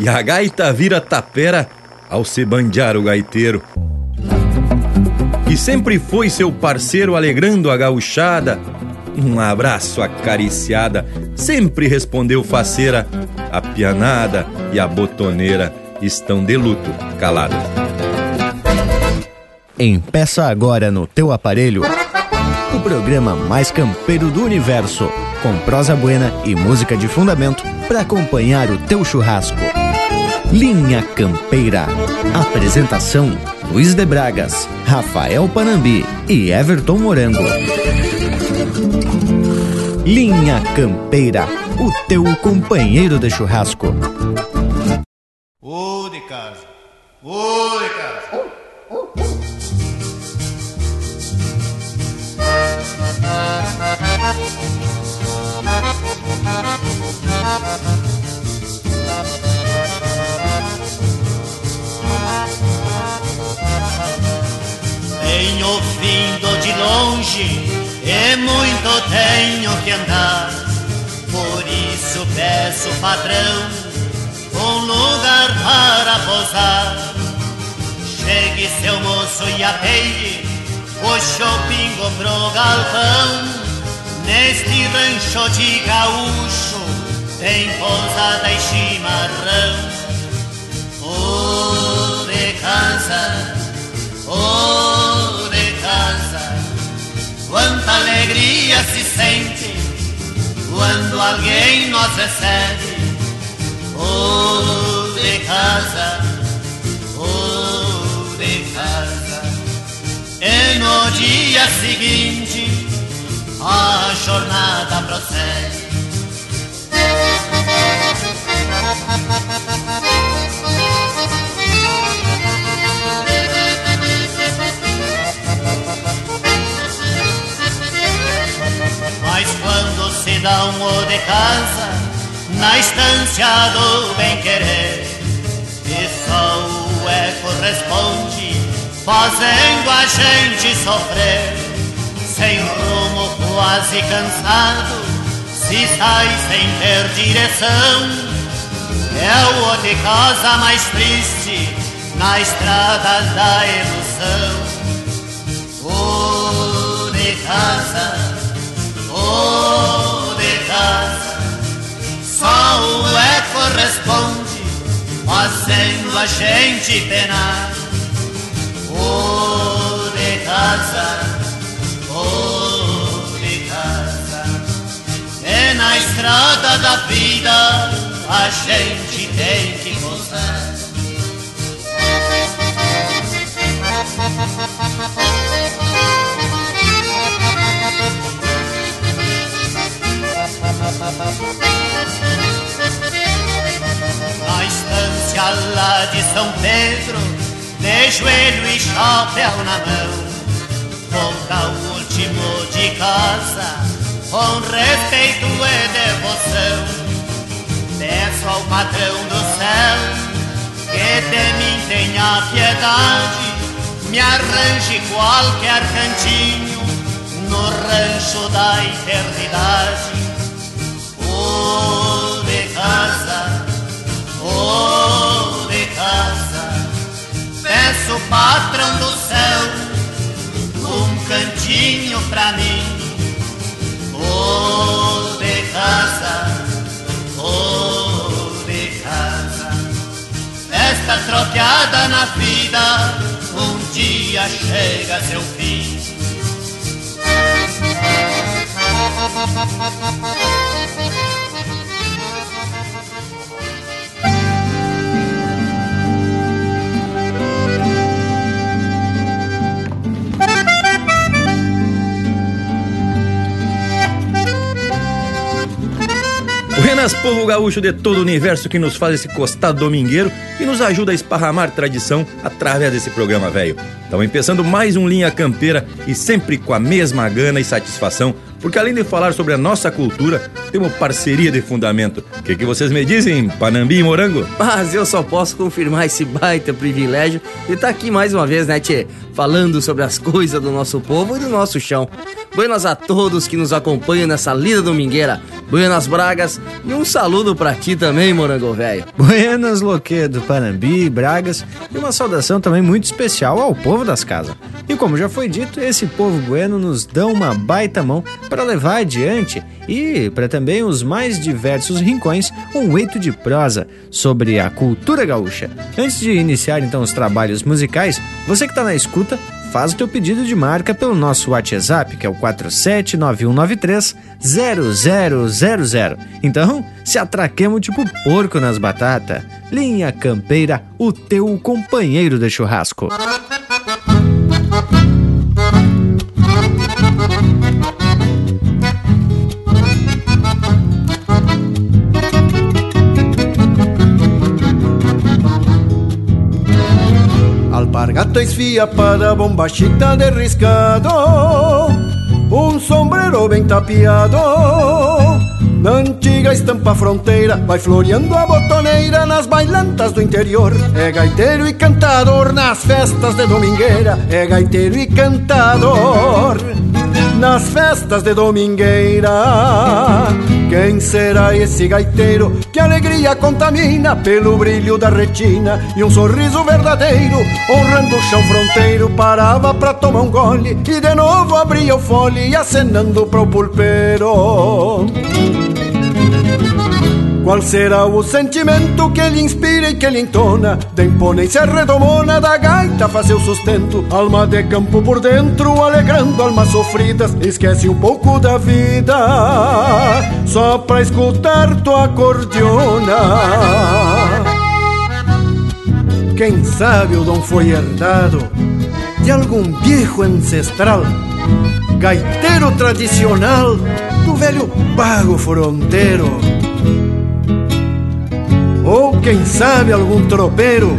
e a gaita vira tapera ao se bandear o gaiteiro. E sempre foi seu parceiro alegrando a gauchada, um abraço acariciada, sempre respondeu faceira, a pianada e a botoneira estão de luto calada. Empeça agora no teu aparelho o programa mais campeiro do universo, com prosa buena e música de fundamento para acompanhar o teu churrasco. Linha Campeira. Apresentação: Luiz de Bragas, Rafael Panambi e Everton Morango. Linha Campeira, o teu companheiro de churrasco. Ô de casa, ô vindo de longe e muito tenho que andar. Por isso peço, patrão, um lugar para posar. Chegue seu moço e apeie o shopping pro galpão. Neste rancho de gaúcho tem pousada e chimarrão. Oh, de casa, oh, quanta alegria se sente quando alguém nos recebe. Oh, de casa, oh, de casa. E no dia seguinte a jornada prossegue. Mas quando se dá um o de casa, na estância do bem-querer, e só o eco responde, fazendo a gente sofrer sem rumo, quase cansado, se sai sem ter direção. É o de casa mais triste na estrada da ilusão. O de casa, o de casa, só o eco responde, fazendo a gente penar. O de casa de casa. É na estrada da vida a gente tem que gozar. Na estância lá de São Pedro, de joelho e chapéu na mão, volta o último de casa, com respeito e devoção. Peço ao patrão do céu que de mim tenha piedade, me arranje qualquer cantinho no rancho da eternidade. De casa, oh, de casa, peço patrão do céu um cantinho pra mim. Oh, de casa, oh, de casa. Esta tropeada na vida um dia chega a seu fim. Renas Povo Gaúcho de todo o universo que nos faz esse costado domingueiro e nos ajuda a esparramar tradição através desse programa velho. Estamos começando mais um Linha Campeira e sempre com a mesma gana e satisfação porque além de falar sobre a nossa cultura, temos parceria de fundamento. O que, que vocês me dizem, Panambi e Morango? Mas eu só posso confirmar esse baita privilégio de estar aqui mais uma vez, né, Tchê? Falando sobre as coisas do nosso povo e do nosso chão. Buenas a todos que nos acompanham nessa lida domingueira. Buenas Bragas e um saludo para ti também, Morango Velho. Buenas Loquedo, Panambi, Bragas e uma saudação também muito especial ao povo das casas. E como já foi dito, esse povo bueno nos dá uma baita mão para levar adiante e para também os mais diversos rincões um eito de prosa sobre a cultura gaúcha. Antes de iniciar então os trabalhos musicais, você que está na escuta, faz o teu pedido de marca pelo nosso WhatsApp, que é o 4791930000. Então, se atraquemos tipo porco nas batatas. Linha Campeira, o teu companheiro de churrasco. Alpargata esfia para bombachita de riscado Um sombrero bem tapiado Na antiga estampa fronteira Vai floreando a botoneira Nas bailantas do interior. É gaiteiro e cantador Nas festas de domingueira É gaiteiro e cantador nas festas de domingueira. Quem será esse gaiteiro que alegria contamina pelo brilho da retina e um sorriso verdadeiro, honrando o chão fronteiro, parava pra tomar um gole e de novo abria o fole acenando pro pulpeiro. Qual será o sentimento que lhe inspira e que lhe entona? Da imponência redomona da gaita faz seu sustento. Alma de campo por dentro, alegrando almas sofridas. Esquece um pouco da vida, só pra escutar tua acordeona. Quem sabe o dom foi herdado de algum viejo ancestral, gaiteiro tradicional do velho pago fronteiro ou quem sabe algum tropeiro,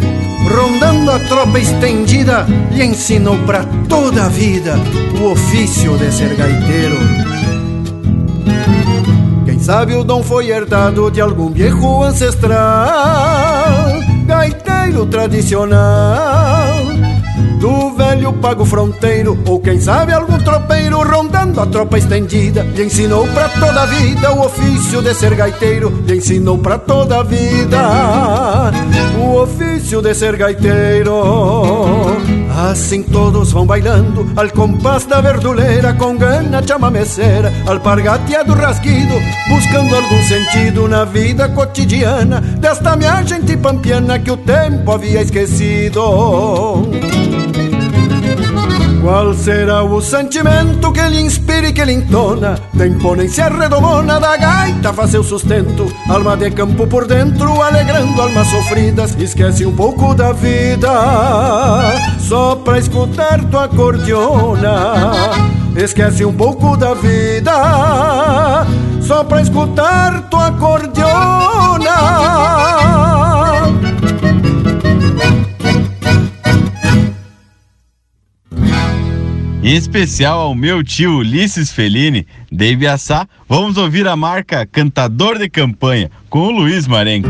rondando a tropa estendida, lhe ensinou para toda a vida o ofício de ser gaiteiro. Quem sabe o dom foi herdado de algum viejo ancestral, gaiteiro tradicional do velho pago fronteiro, ou quem sabe algum tropeiro rondando a tropa estendida, lhe ensinou pra toda a vida o ofício de ser gaiteiro, lhe ensinou pra toda a vida o ofício de ser gaiteiro. Assim todos vão bailando al compás da verduleira, com gana chamameceira, alpargateado rasguido, buscando algum sentido na vida cotidiana desta minha gente pampiana que o tempo havia esquecido. Qual será o sentimento que lhe inspira e que lhe entona? Da imponência redomona da gaita faz seu sustento. Alma de campo por dentro, alegrando almas sofridas Esquece um pouco da vida, só pra escutar tua acordeona. Esquece um pouco da vida, só pra escutar tua acordeona Em especial ao meu tio Ulisses Fellini, de Ibiaçá, vamos ouvir a marca Cantador de Campanha, com o Luiz Marenco.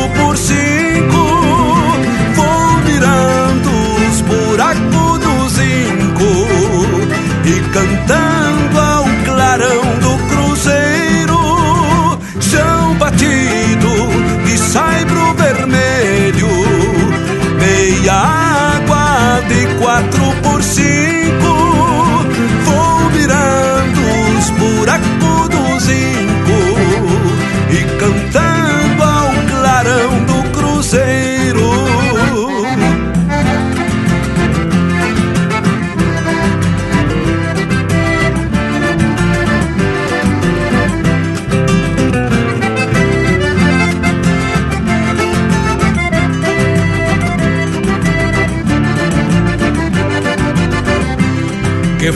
e cantando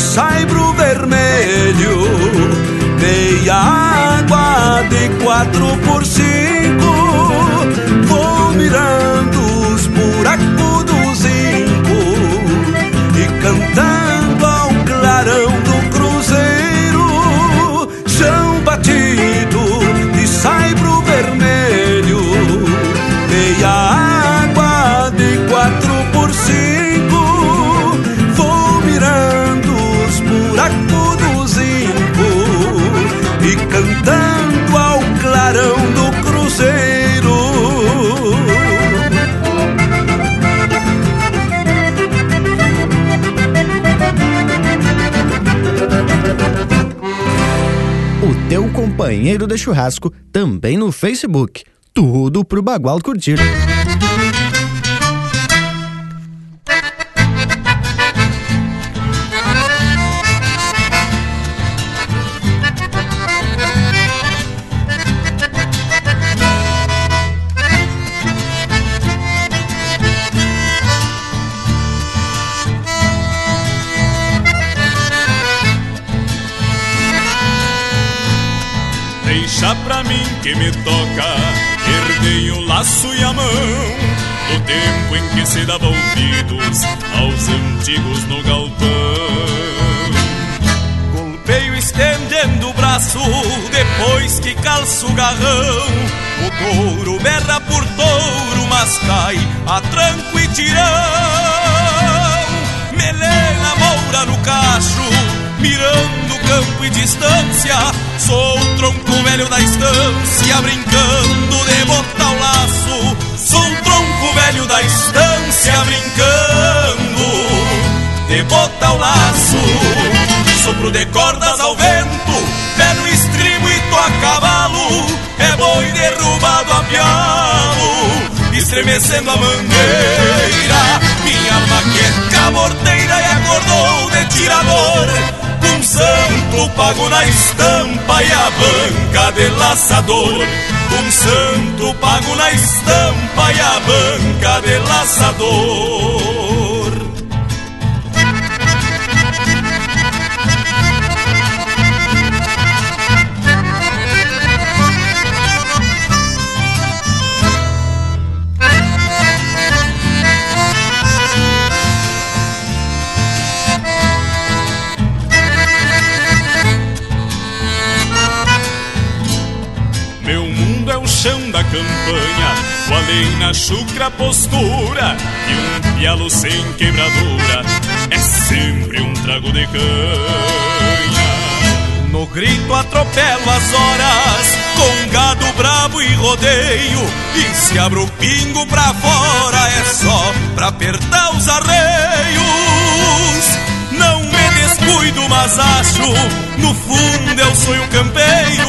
saibro vermelho Meia água de quatro por cinco Vou mirando os buracos do zinco E cantando companheiro de churrasco também no Facebook. Tudo pro Bagual curtir. Deixa pra mim que me toca, herdei o laço e a mão, do tempo em que se dava ouvidos aos antigos no galpão. Golpeio estendendo o braço, depois que calço o garrão, o touro berra por touro, mas cai a tranco e tirão. Melena moura no cacho, mirando campo e distância. Sou o tronco velho da estância, brincando de botar o laço. Sou o tronco velho da estância, brincando de botar o laço. Sopro de cordas ao vento, pé no estribo e tô a cavalo. É boi derrubado a pialo, estremecendo a mangueira. Minha maqueca morteira e acordou de tirador. Um santo pago na estampa e a banca de laçador. Um santo pago na estampa e a banca de laçador. Campanha, com a lei na chucra postura e um pialo sem quebradura é sempre um trago de canha. No no grito atropelo as horas, com gado brabo e rodeio. E se abro o pingo pra fora, é só pra apertar os arreios. Não me descuido, mas acho No fundo eu sou um campeiro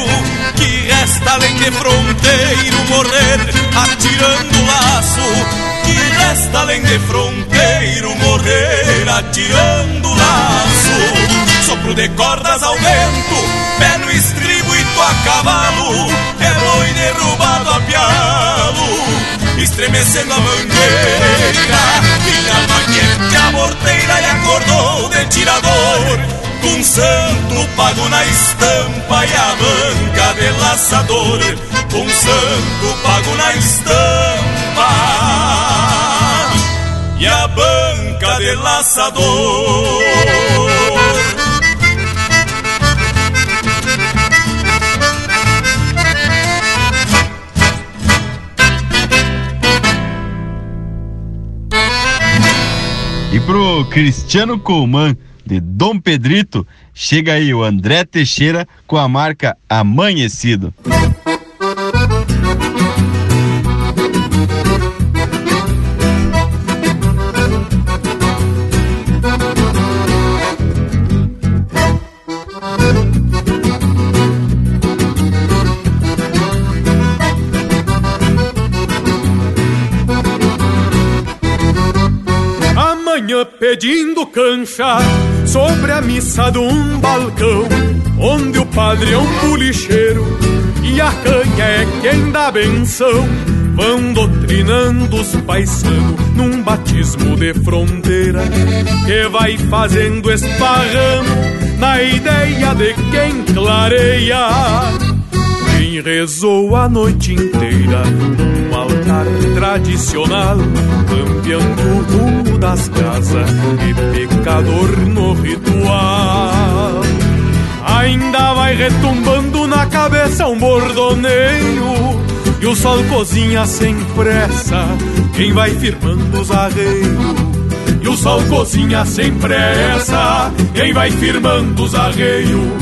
Que resta além de fronteiro Morrer atirando laço Que resta além de fronteiro Morrer atirando laço Sopro de cordas ao vento Pé no estribo e to a cavalo É boi derrubado a pialo estremecendo a mangueira. Minha alma que a morteira e acordou de tirador. Com santo pago na estampa e a banca de laçador. Com santo pago na estampa e a banca de laçador. E pro Cristiano Colman, de Dom Pedrito, chega aí o André Teixeira com a marca Amanhecido. Pedindo cancha sobre a missa de um balcão, onde o padre é um pulicheiro e a canha é quem dá benção. Vão doutrinando os paisanos num batismo de fronteira que vai fazendo esparramo na ideia de quem clareia. Quem rezou a noite inteira num altar tradicional, campeando o das casas e pecador no ritual. Ainda vai retumbando na cabeça um bordoneio e o sol cozinha sem pressa quem vai firmando os arreios. E o sol cozinha sem pressa quem vai firmando os arreios.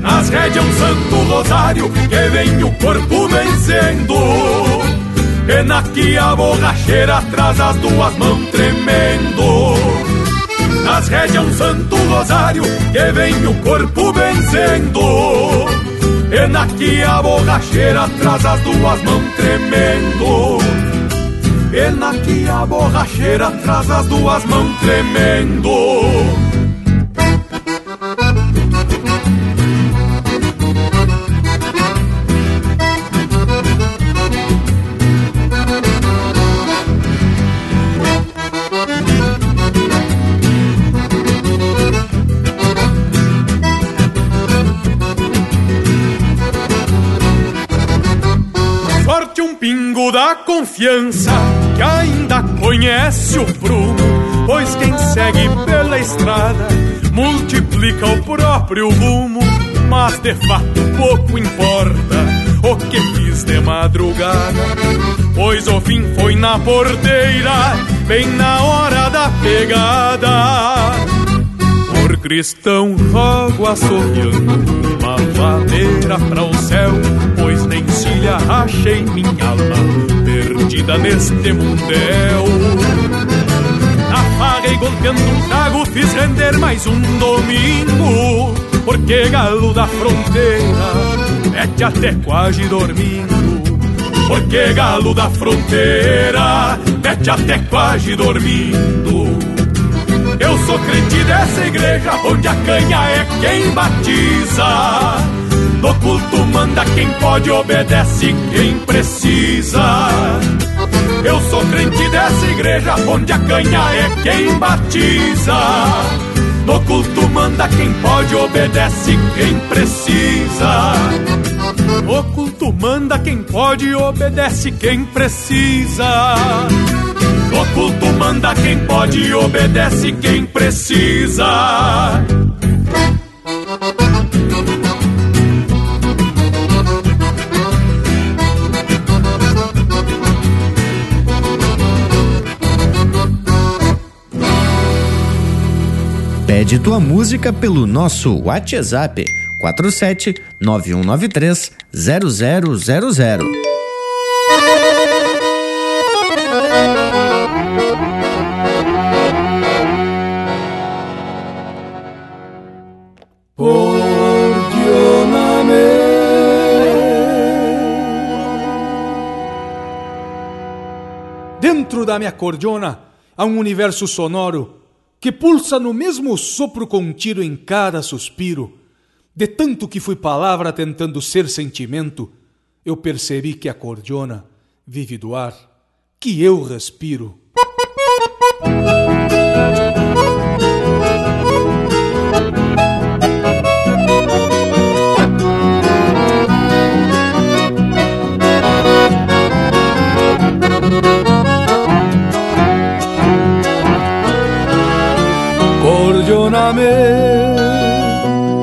Nas rédeas um santo rosário que vem o corpo vencendo Pena que a borracheira traz as duas mãos tremendo. Nas rédeas um santo rosário que vem o corpo vencendo. Pena que a borracheira traz as duas mãos tremendo. Pena que a borracheira traz as duas mãos tremendo da confiança que ainda conhece o prumo, pois quem segue pela estrada multiplica o próprio rumo, mas de fato pouco importa o que fiz de madrugada, pois o fim foi na porteira, bem na hora da pegada. Por cristão rogo assoviando uma madeira para o céu, pois nem cilha achei minha alma perdida neste mundel. Apaguei golpeando um trago, fiz render mais um domingo, porque galo da fronteira mete até quase dormindo. Porque galo da fronteira mete até quase dormindo. Eu sou crente dessa igreja onde a canha é quem batiza. No culto manda quem pode, obedece quem precisa. Eu sou crente dessa igreja onde a canha é quem batiza. No culto manda quem pode, obedece quem precisa. O culto manda quem pode, obedece quem precisa. O culto manda quem pode, obedece quem precisa. Pede tua música pelo nosso WhatsApp 47 9193 0000. Dentro da minha cordiona há um universo sonoro que pulsa no mesmo sopro contido em cada suspiro. De tanto que fui palavra tentando ser sentimento, eu percebi que a cordiona vive do ar que eu respiro.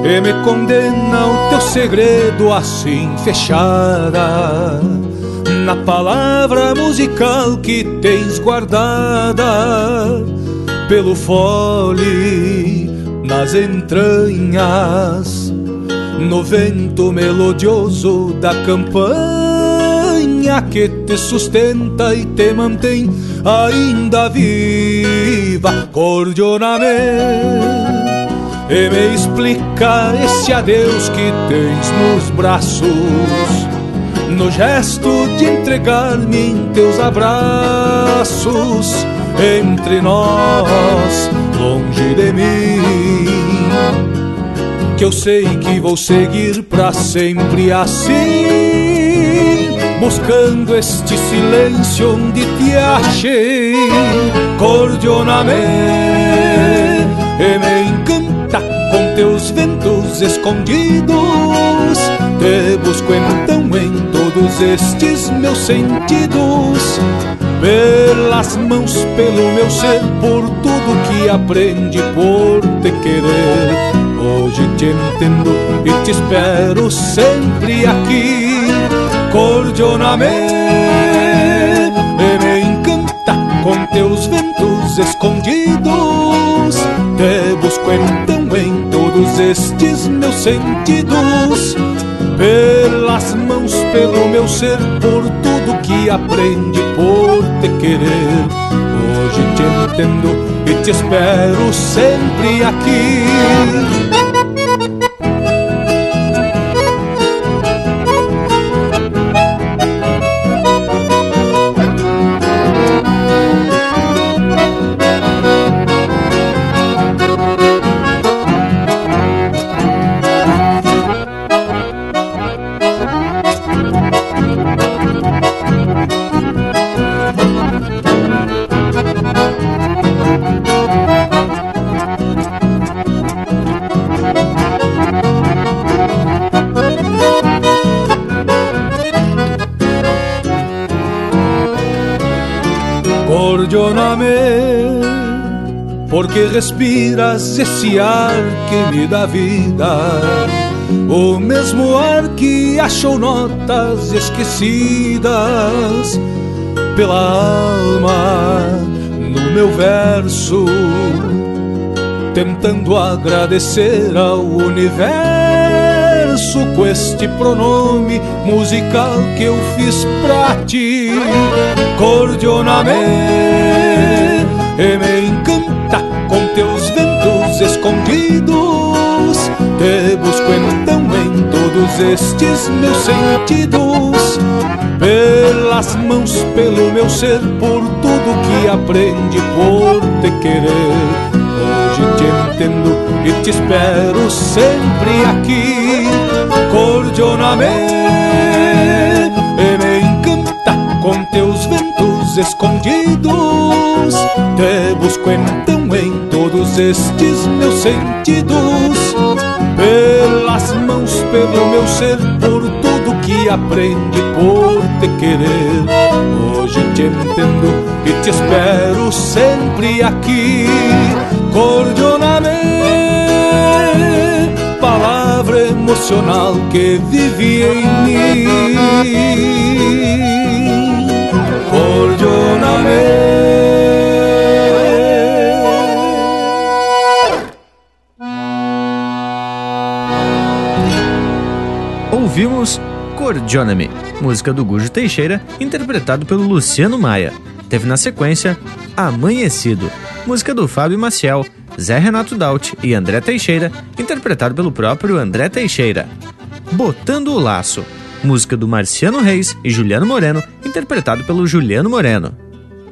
E me condena o teu segredo assim fechada na palavra musical que tens guardada pelo fole nas entranhas no vento melodioso da campanha que te sustenta e te mantém ainda viva. Cordionamente e me explica esse adeus que tens nos braços, no gesto de entregar-me em teus abraços, entre nós, longe de mim. Que eu sei que vou seguir para sempre assim, buscando este silêncio onde te achei, cordionamente, e me encanta com teus ventos escondidos. Te busco então em todos estes meus sentidos, pelas mãos, pelo meu ser, por tudo que aprendi por te querer. Hoje te entendo e te espero sempre aqui, cordionamente. Me encanta com teus ventos escondidos. Te busco então em todos estes meus sentidos, pelas mãos, pelo meu ser, por tudo que aprendi por te querer. Hoje te entendo e te espero sempre aqui. Respiras esse ar que me dá vida. O mesmo ar que achou notas esquecidas pela alma no meu verso, tentando agradecer ao universo com este pronome musical que eu fiz pra ti, cordionamente, escondidos. Te busco então em todos estes meus sentidos, pelas mãos, pelo meu ser, por tudo que aprendi por te querer. Hoje te entendo e te espero sempre aqui, cordionamente. E me encanta com teus ventos escondidos. Te busco então em todos estes meus sentidos, pelas mãos, pelo meu ser, por tudo que aprendi por te querer. Hoje te entendo e te espero sempre aqui, cordionamente, palavra emocional que vive em mim. Cordionamente Ouvimos Cordioname, música do Gujo Teixeira, interpretado pelo Luciano Maia. Teve na sequência Amanhecido, música do Fábio Maciel, Zé Renato Daut e André Teixeira, interpretado pelo próprio André Teixeira. Botando o Laço, música do Marciano Reis e Juliano Moreno, interpretado pelo Juliano Moreno.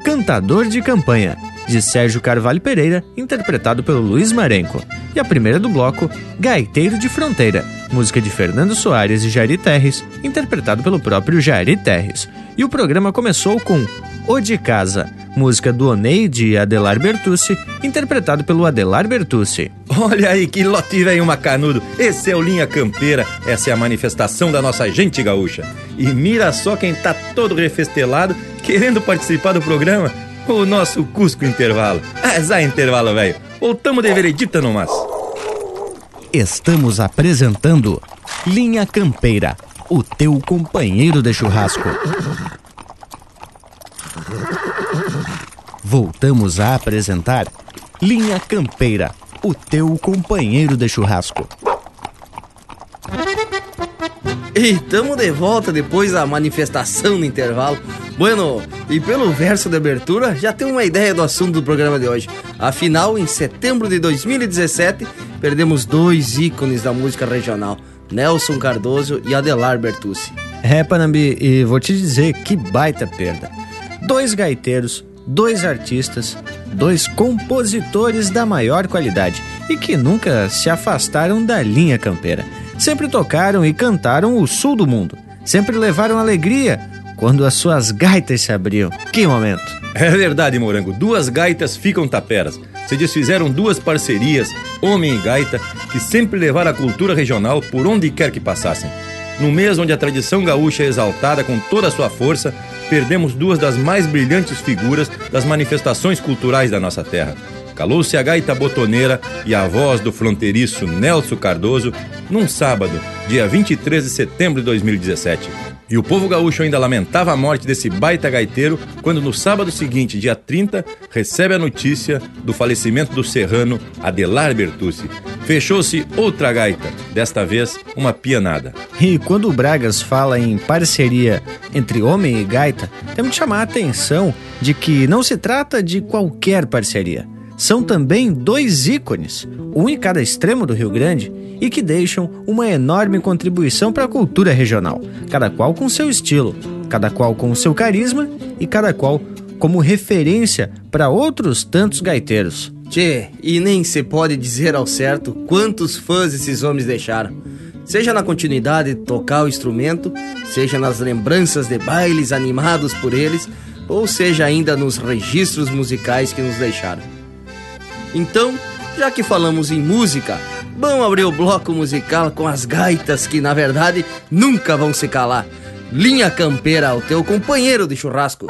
Cantador de Campanha, de Sérgio Carvalho Pereira, interpretado pelo Luiz Marenco. E a primeira do bloco, Gaiteiro de Fronteira, música de Fernando Soares e Jari Terres, interpretado pelo próprio Jari Terres. E o programa começou com O de Casa, música do Oneide e Adelar Bertucci, interpretado pelo Adelar Bertucci. Olha aí que lote velho macanudo. Esse é o Linha Campeira, essa é a manifestação da nossa gente gaúcha. E mira só quem tá todo refestelado querendo participar do programa, o nosso Cusco Intervalo. Azar intervalo, velho. Voltamos de veredita no mas. Estamos apresentando Linha Campeira, o teu companheiro de churrasco. Voltamos a apresentar Linha Campeira, o teu companheiro de churrasco. E tamo de volta depois da manifestação no intervalo. Bueno, e pelo verso de abertura, já tem uma ideia do assunto do programa de hoje. Afinal, em setembro de 2017, perdemos dois ícones da música regional, Nelson Cardoso e Adelar Bertucci. É, Panambi, e vou te dizer que baita perda. Dois gaiteiros, dois artistas, dois compositores da maior qualidade e que nunca se afastaram da linha campeira. Sempre tocaram e cantaram o sul do mundo. Sempre levaram alegria quando as suas gaitas se abriam. Que momento! É verdade, Morango. Duas gaitas ficam taperas. Se desfizeram duas parcerias, homem e gaita, que sempre levaram a cultura regional por onde quer que passassem. No mês onde a tradição gaúcha é exaltada com toda a sua força, perdemos duas das mais brilhantes figuras das manifestações culturais da nossa terra. Calou-se a gaita botoneira e a voz do fronteiriço Nelson Cardoso num sábado, dia 23 de setembro de 2017. E o povo gaúcho ainda lamentava a morte desse baita gaiteiro quando no sábado seguinte, dia 30, recebe a notícia do falecimento do serrano Adelar Bertucci. Fechou-se outra gaita, desta vez uma pianada. E quando o Bragas fala em parceria entre homem e gaita, temos que chamar a atenção de que não se trata de qualquer parceria são também dois ícones, um em cada extremo do Rio Grande, e que deixam uma enorme contribuição para a cultura regional, cada qual com seu estilo, cada qual com seu carisma e cada qual como referência para outros tantos gaiteiros. Tchê, e nem se pode dizer ao certo quantos fãs esses homens deixaram. Seja na continuidade de tocar o instrumento, seja nas lembranças de bailes animados por eles, ou seja ainda nos registros musicais que nos deixaram. Então, já que falamos em música, vamos abrir o bloco musical com as gaitas que, na verdade, nunca vão se calar. Linha Campeira, o teu companheiro de churrasco.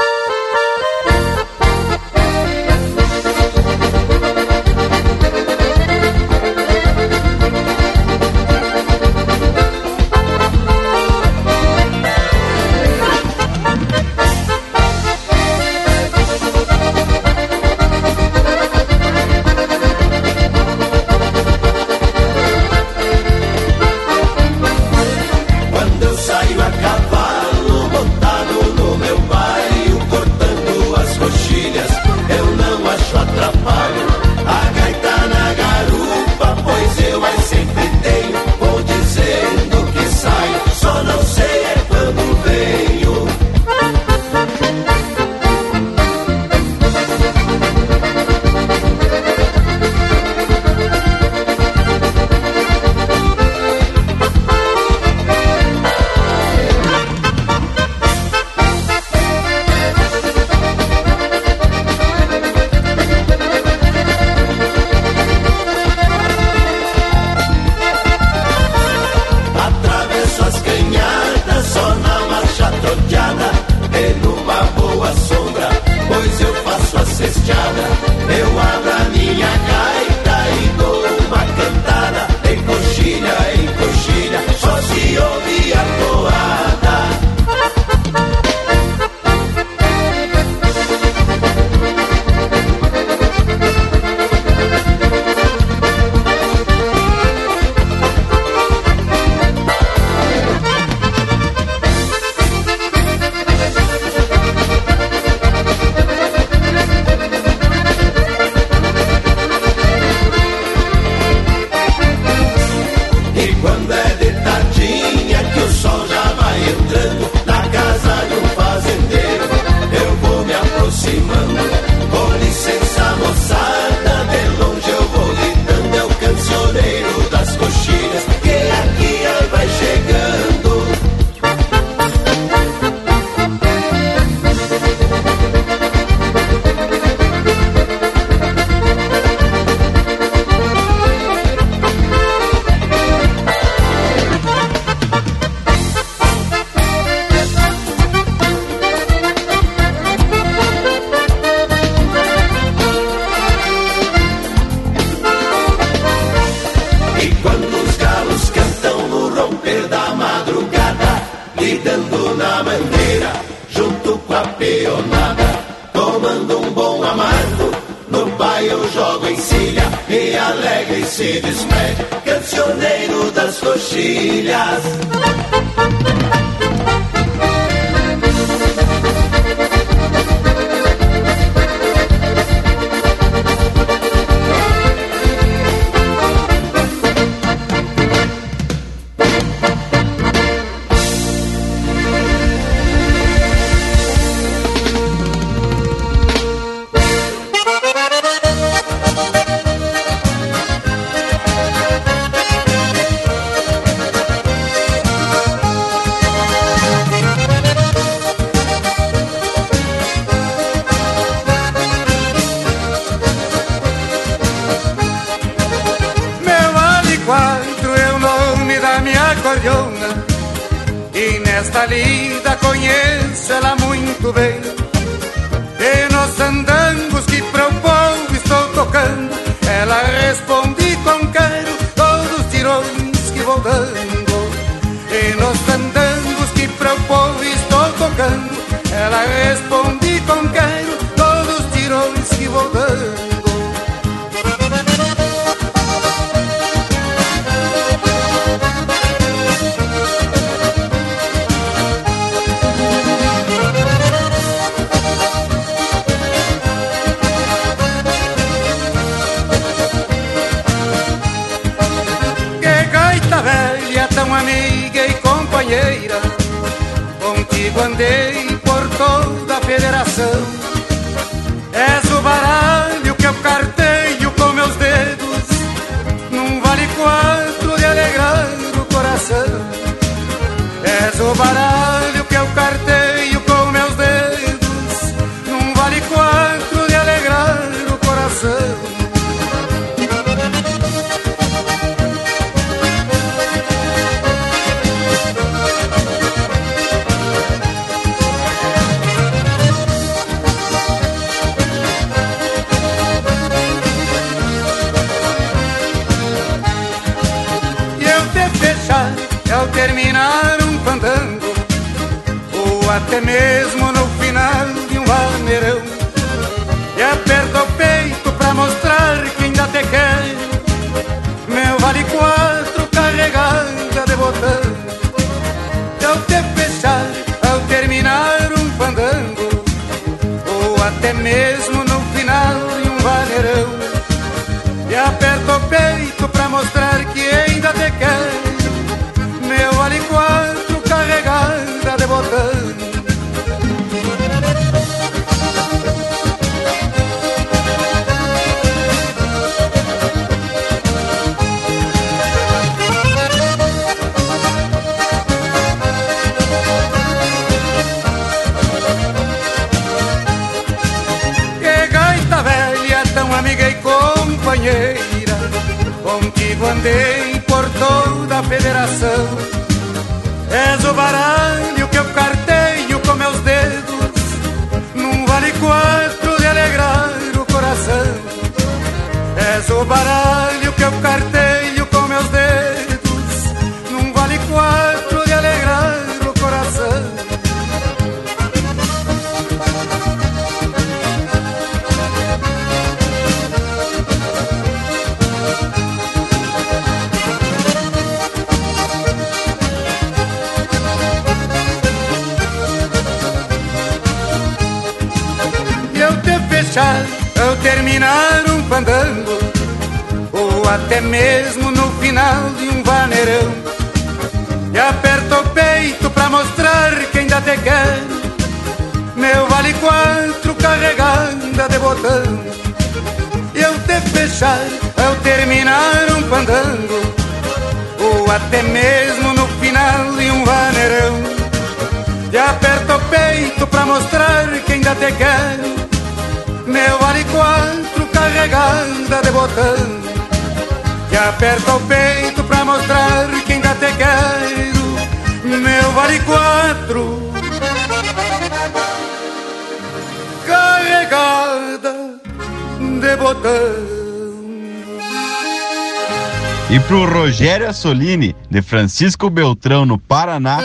Assolini, de Francisco Beltrão, no Paraná,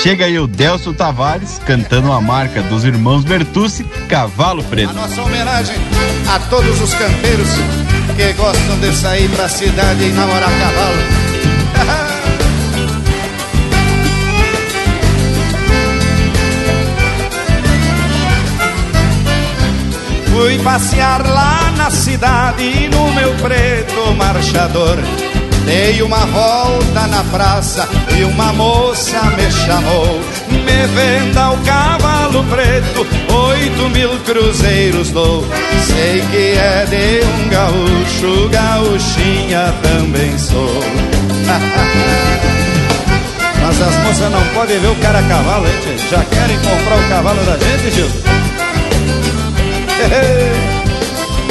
chega aí o Delcio Tavares cantando a marca dos irmãos Bertucci, Cavalo Preto. A nossa homenagem a todos os campeiros que gostam de sair pra cidade e namorar cavalo. Fui passear lá na cidade no meu preto marchador. Dei uma volta na praça e uma moça me chamou. Me venda o cavalo preto, oito mil cruzeiros dou. Sei que é de um gaúcho, gaúchinha também sou. Mas as moças não podem ver o cara a cavalo, hein? Já querem comprar o cavalo da gente, Gil?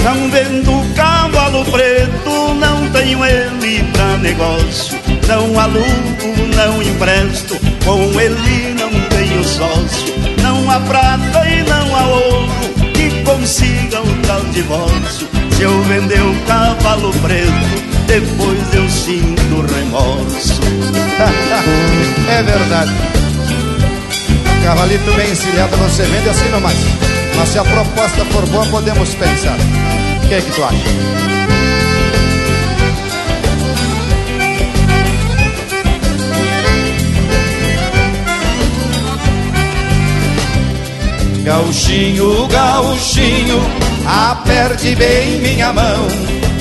Não vendo cavalo preto, não tenho ele pra negócio. Não alugo, não empresto, com ele não tenho sócio. Não há prata e não há ouro que consiga o tal divórcio. Se eu vender o cavalo preto, depois eu sinto remorso. é verdade. Cavalito bem encilhado se vende assim não mais. Mas se a proposta for boa, podemos pensar. O que é que tu acha? Gauchinho, gauchinho, aperte bem minha mão.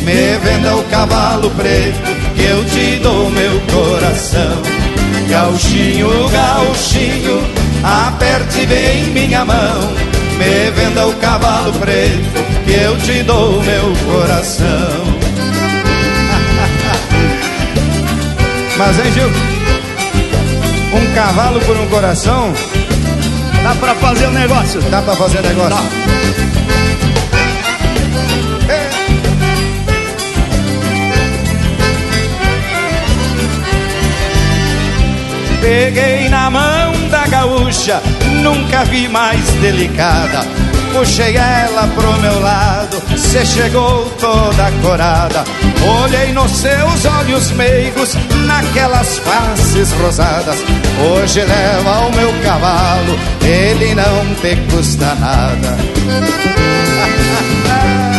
Me venda o cavalo preto, que eu te dou meu coração. Gauchinho, gauchinho, aperte bem minha mão. Me venda o cavalo preto, que eu te dou meu coração. Mas, hein, Gil? Um cavalo por um coração? Dá pra fazer o um negócio? Dá pra fazer o negócio. Dá. Peguei na mão da gaúcha, nunca vi mais delicada. Puxei ela pro meu lado, cê chegou toda corada. Olhei nos seus olhos meigos, naquelas faces rosadas. Hoje leva o meu cavalo, ele não te custa nada.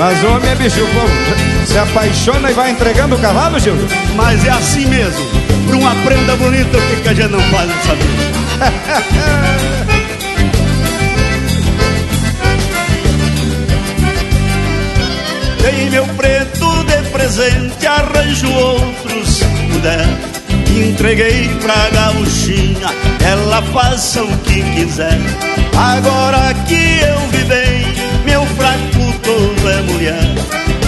Mas homem bicho bom, se apaixona e vai entregando o cavalo, Gil? Mas é assim mesmo. Pra uma prenda bonita, o que, que a gente não faz nessa vida? Dei meu preto de presente, arranjo outros se puder. Entreguei pra gauchinha, ela faça o que quiser. Agora que eu vi bem, meu fraco todo é mulher.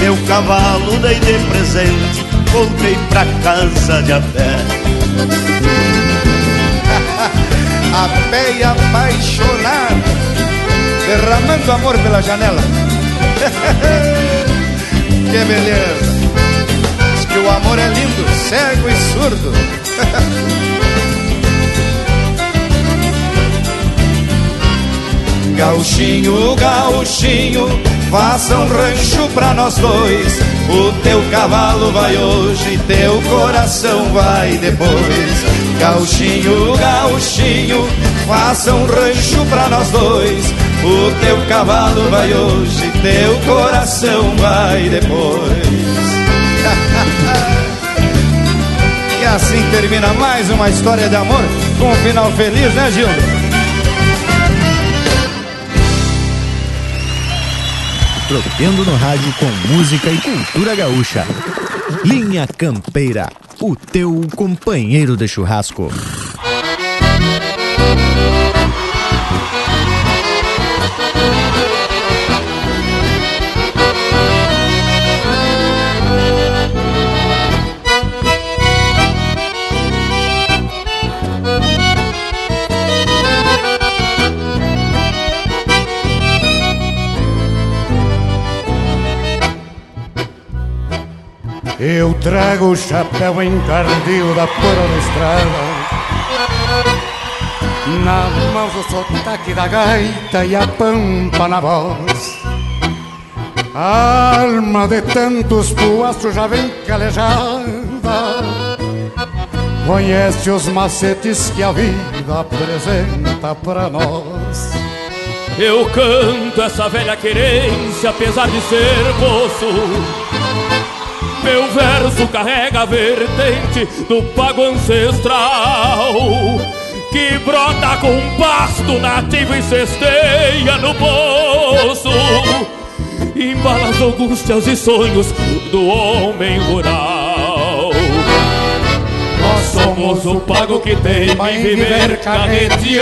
Meu cavalo dei de presente, voltei pra casa de a pé. a pé e derramando amor pela janela. que beleza! Diz que o amor é lindo, cego e surdo. Gauchinho, gauchinho, faça um rancho pra nós dois. O teu cavalo vai hoje, teu coração vai depois. Gauchinho, gauchinho, faça um rancho pra nós dois. O teu cavalo vai hoje, teu coração vai depois. e assim termina mais uma história de amor com um final feliz, né, Gil? Tropendo no rádio com música e cultura gaúcha. Linha Campeira, o teu companheiro de churrasco. Eu trago o chapéu encardido da pura da estrada Na mão o sotaque da gaita e a pampa na voz A alma de tantos puastros já vem calejada conhece os macetes que a vida apresenta pra nós. Eu canto essa velha querência, apesar de ser moço. Meu verso carrega a vertente do pago ancestral que brota com pasto nativo e cesteia no poço. Embala as angústias e sonhos do homem rural. Nós somos o pago que tem em viver carreteando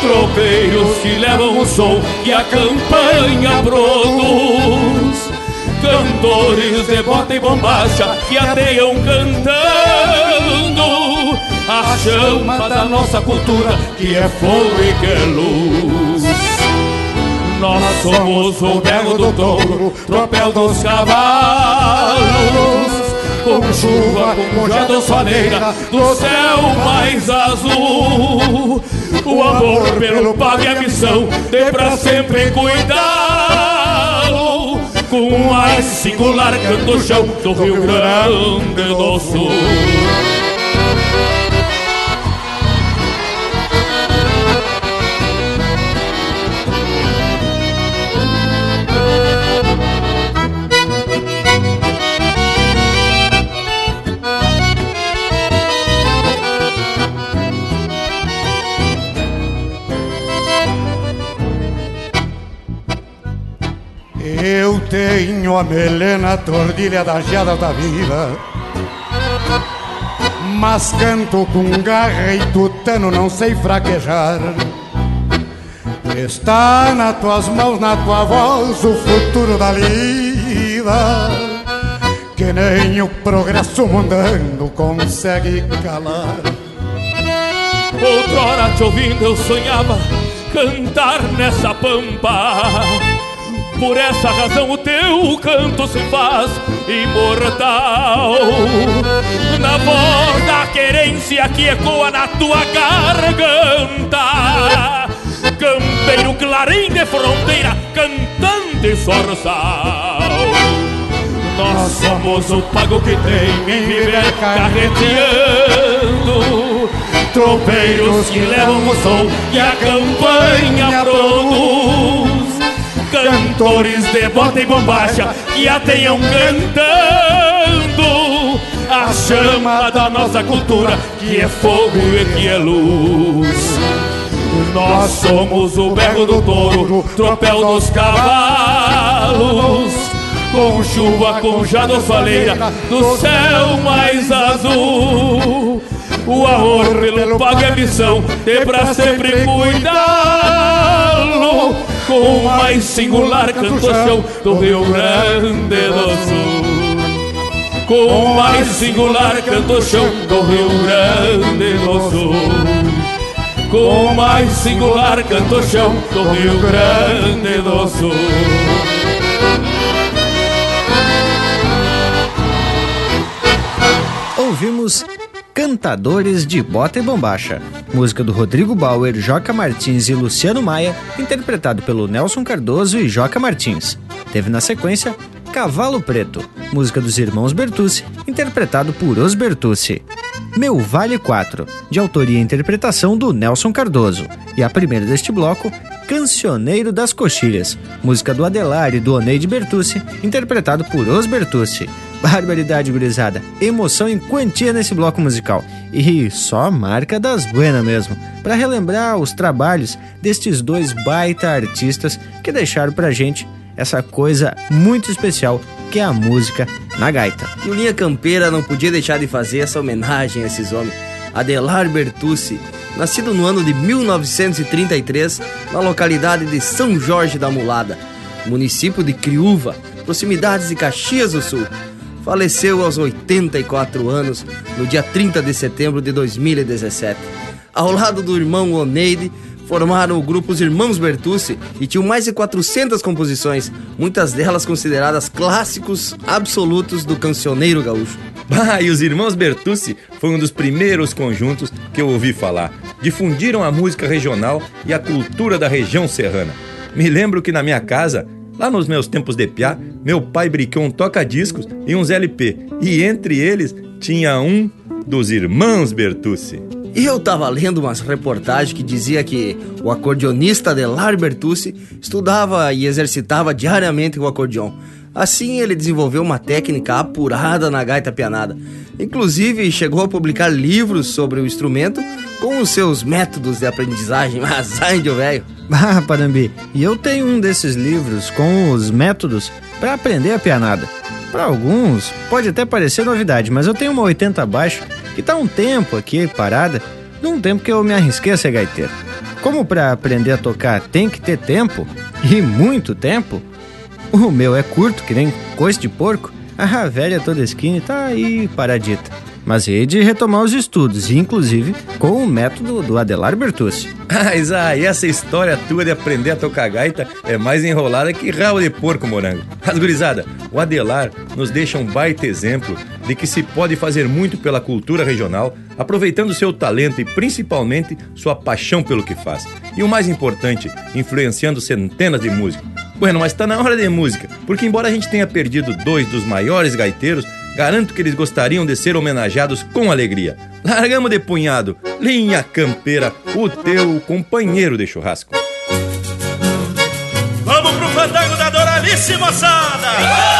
tropeiros que levam o som que a campanha produz. Cantores de bota e bombacha que ateiam cantando a chama da nossa cultura que é fogo e que é luz. Nós somos o berro do touro, tropel dos cavalos com chuva, com jado soneira, do céu mais azul. O amor pelo pago e a missão, de pra sempre cuidá-lo. Com o mais singular canto chão do Rio Grande do Sul. Tenho a melena tordilha das geadas da vida. Mas canto com garra e tutano, não sei fraquejar. Está nas tuas mãos, na tua voz, o futuro da lida Que nem o progresso mundano consegue calar. Outrora te ouvindo eu sonhava cantar nessa pampa por essa razão o teu canto se faz imortal. Na voz da querência que ecoa na tua garganta Campeiro clarim de fronteira, cantante sorçal Nós somos o pago que tem em viver carreteando Tropeiros que levam o som que a campanha produz cantores de bota e bombacha que ateiam cantando a chama da nossa cultura que é fogo e que é luz. Nós somos o berro do touro, tropel dos cavalos, com chuva, com jadofaleira, do céu mais azul. O amor pelo pago é missão, e pra sempre cuidá-lo com o mais singular canto-chão do Rio Grande do Sul. Com o mais singular canto-chão do Rio Grande do Sul. Com o mais singular canto-chão do Rio Grande do Sul. Ouvimos Cantadores de Bota e Bombacha, música do Rodrigo Bauer, Joca Martins e Luciano Maia, interpretado pelo Nelson Cardoso e Joca Martins. Teve na sequência Cavalo Preto, música dos irmãos Bertucci, interpretado por Os Bertucci. Meu Vale 4, de autoria e interpretação do Nelson Cardoso. E a primeira deste bloco, Cancioneiro das Coxilhas, música do Adelar e do Oneide Bertucci, interpretado por Os Bertucci. Barbaridade gurizada, emoção em quantia nesse bloco musical. E só marca das buenas mesmo, para relembrar os trabalhos destes dois baita artistas que deixaram pra gente essa coisa muito especial que é a música na gaita. E o Linha Campeira não podia deixar de fazer essa homenagem a esses homens. Adelar Bertucci, nascido no ano de 1933 na localidade de São Jorge da Mulada, município de Criúva, proximidades de Caxias do Sul faleceu aos 84 anos no dia 30 de setembro de 2017. Ao lado do irmão Oneide, formaram o grupo Os Irmãos Bertucci e tinham mais de 400 composições, muitas delas consideradas clássicos absolutos do cancioneiro gaúcho. Bah, e os Irmãos Bertucci foi um dos primeiros conjuntos que eu ouvi falar. Difundiram a música regional e a cultura da região serrana. Me lembro que na minha casa Lá nos meus tempos de piá, meu pai brincou um toca-discos e uns LP, e entre eles tinha um dos irmãos Bertucci. E eu tava lendo umas reportagens que dizia que o acordeonista Adelar Bertucci estudava e exercitava diariamente o acordeon. Assim ele desenvolveu uma técnica apurada na gaita pianada. Inclusive chegou a publicar livros sobre o instrumento com os seus métodos de aprendizagem. Mas índio velho. Ah, Parambi, e eu tenho um desses livros com os métodos para aprender a pianada. Para alguns pode até parecer novidade, mas eu tenho uma 80 abaixo que tá um tempo aqui parada, num tempo que eu me arrisquei a ser gaiteiro. Como para aprender a tocar tem que ter tempo, e muito tempo, o meu é curto, que nem coice de porco, a velha toda skinny tá aí paradita. Mas hei de retomar os estudos, inclusive com o método do Adelar Bertucci. Mas ah, essa história tua de aprender a tocar gaita é mais enrolada que rabo de porco, morango. Mas gurizada, o Adelar nos deixa um baita exemplo de que se pode fazer muito pela cultura regional, aproveitando seu talento e principalmente sua paixão pelo que faz. E o mais importante, influenciando centenas de músicos. Bueno, mas tá na hora de música, porque embora a gente tenha perdido dois dos maiores gaiteiros, garanto que eles gostariam de ser homenageados com alegria. Largamos de punhado, linha campeira, o teu companheiro de churrasco. Vamos pro fandango da Doralice, moçada!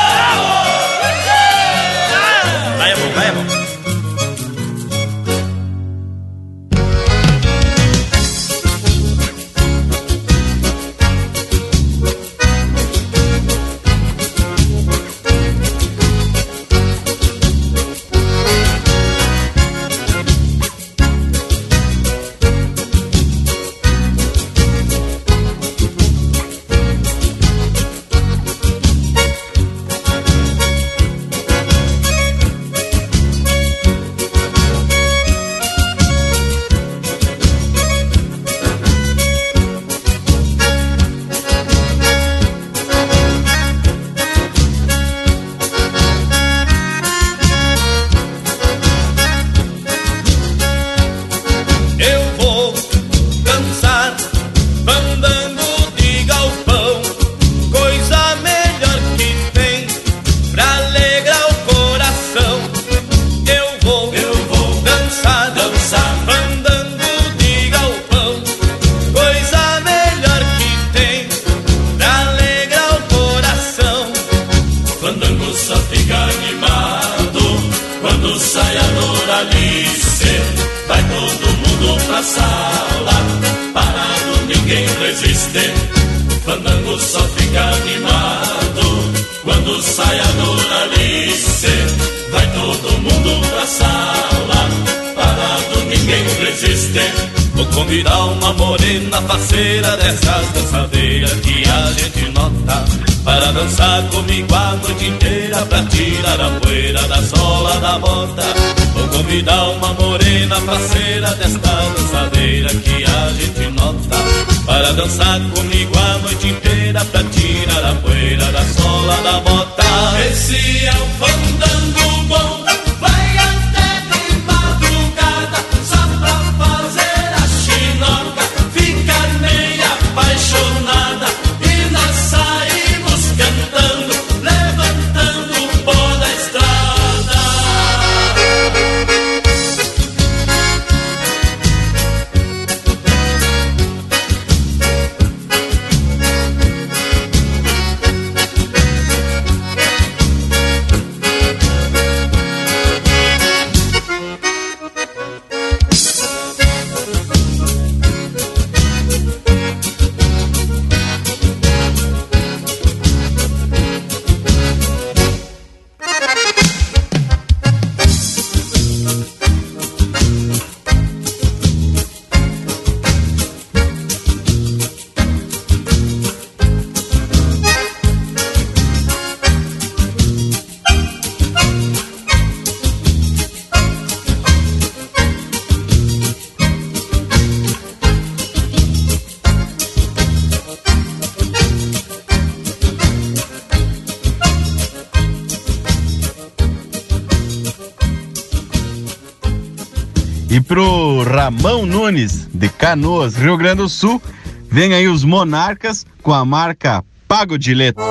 Ramão Nunes, de Canoas, Rio Grande do Sul. Vem aí os Monarcas com a marca Pago de Letra.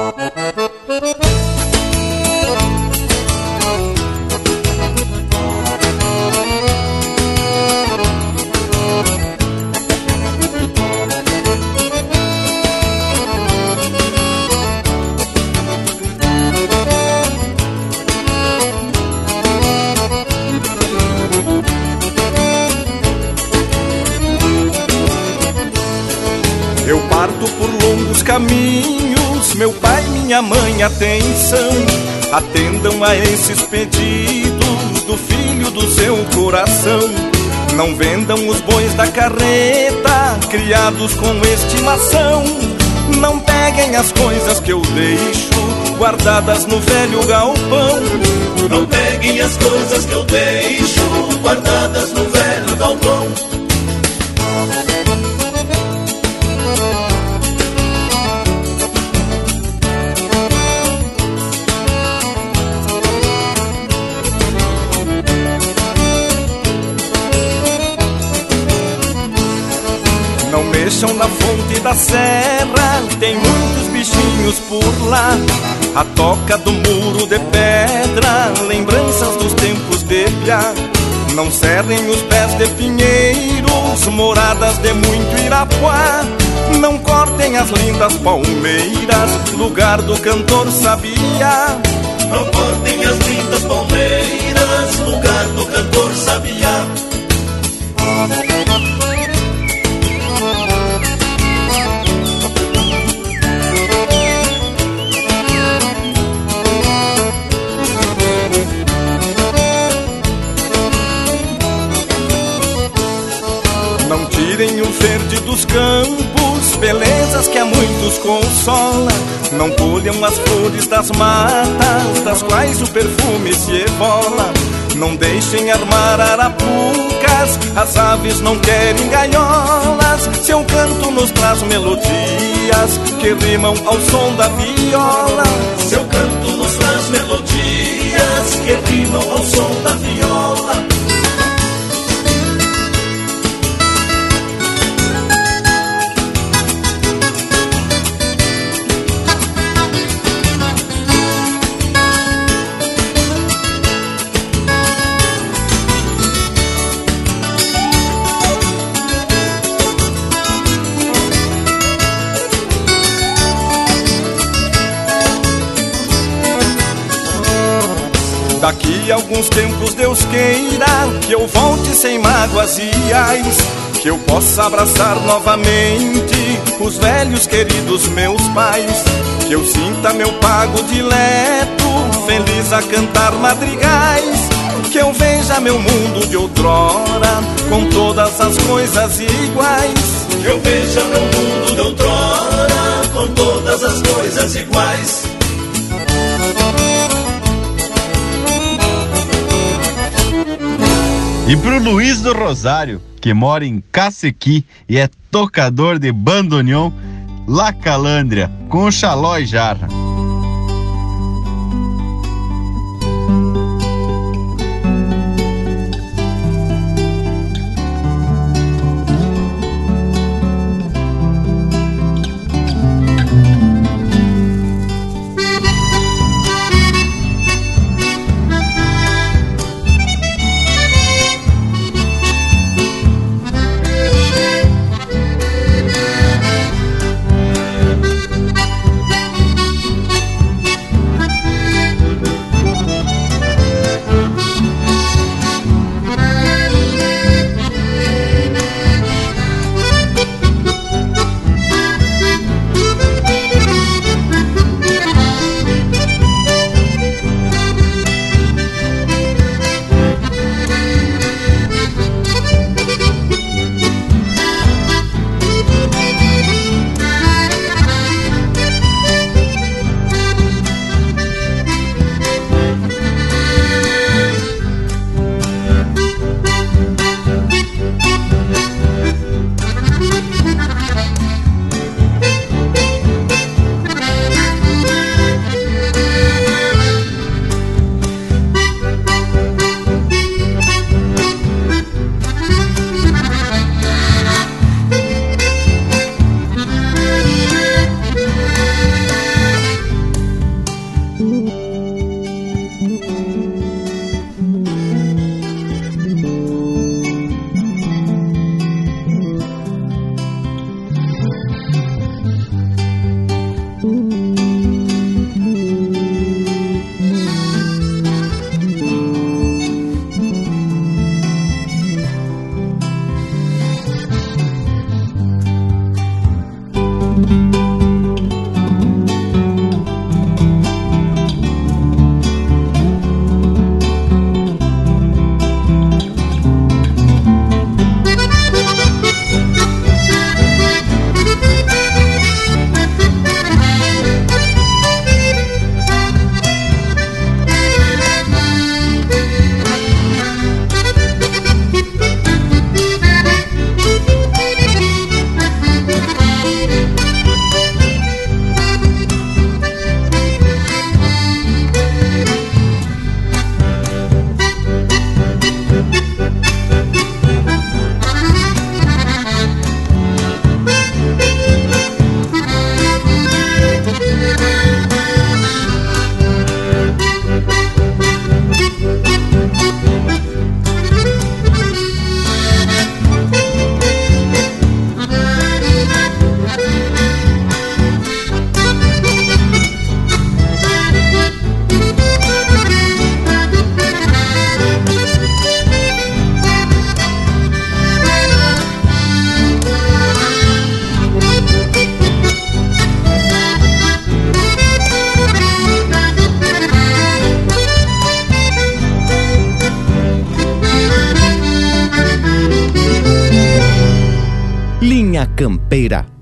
Atenção, atendam a esses pedidos do filho do seu coração. Não vendam os bois da carreta, criados com estimação. Não peguem as coisas que eu deixo, guardadas no velho galpão. Não peguem as coisas que eu deixo, guardadas no velho galpão. Mexam na fonte da serra, tem muitos bichinhos por lá. A toca do muro de pedra, lembranças dos tempos de piá. Não cerrem os pés de pinheiros, moradas de muito irapuá. Não cortem as lindas palmeiras, lugar do cantor sabia. Não cortem as lindas palmeiras, lugar do cantor sabiá. Verde dos campos, belezas que a muitos consola. Não colham as flores das matas, das quais o perfume se evola. Não deixem armar arapucas, as aves não querem gaiolas. Seu canto nos traz melodias que rimam ao som da viola. Seu canto nos traz melodias que rimam ao som da viola. Daqui a alguns tempos Deus queira que eu volte sem mágoas e ais, que eu possa abraçar novamente os velhos queridos meus pais, que eu sinta meu pago dileto, feliz a cantar madrigais, que eu veja meu mundo de outrora com todas as coisas iguais. Que eu veja meu mundo de outrora com todas as coisas iguais. E pro Luiz do Rosário, que mora em Cacequi e é tocador de bandoneon, La Calandria, com Xaló e Jarra.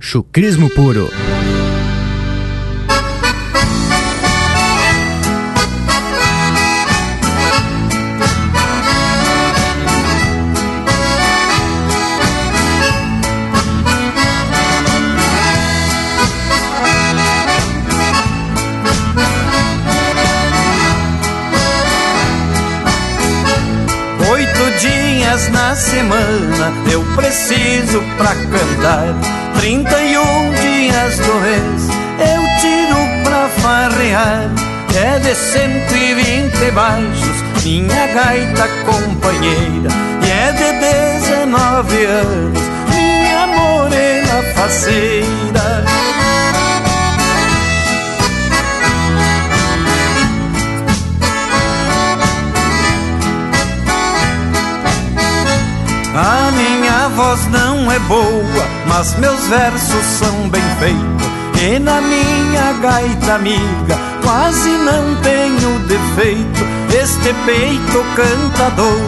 Chucrismo puro. Gaita companheira. E é de 19 anos, minha morena faceira. A minha voz não é boa, mas meus versos são bem feitos. E na minha gaita amiga quase não tenho defeito. Este peito cantador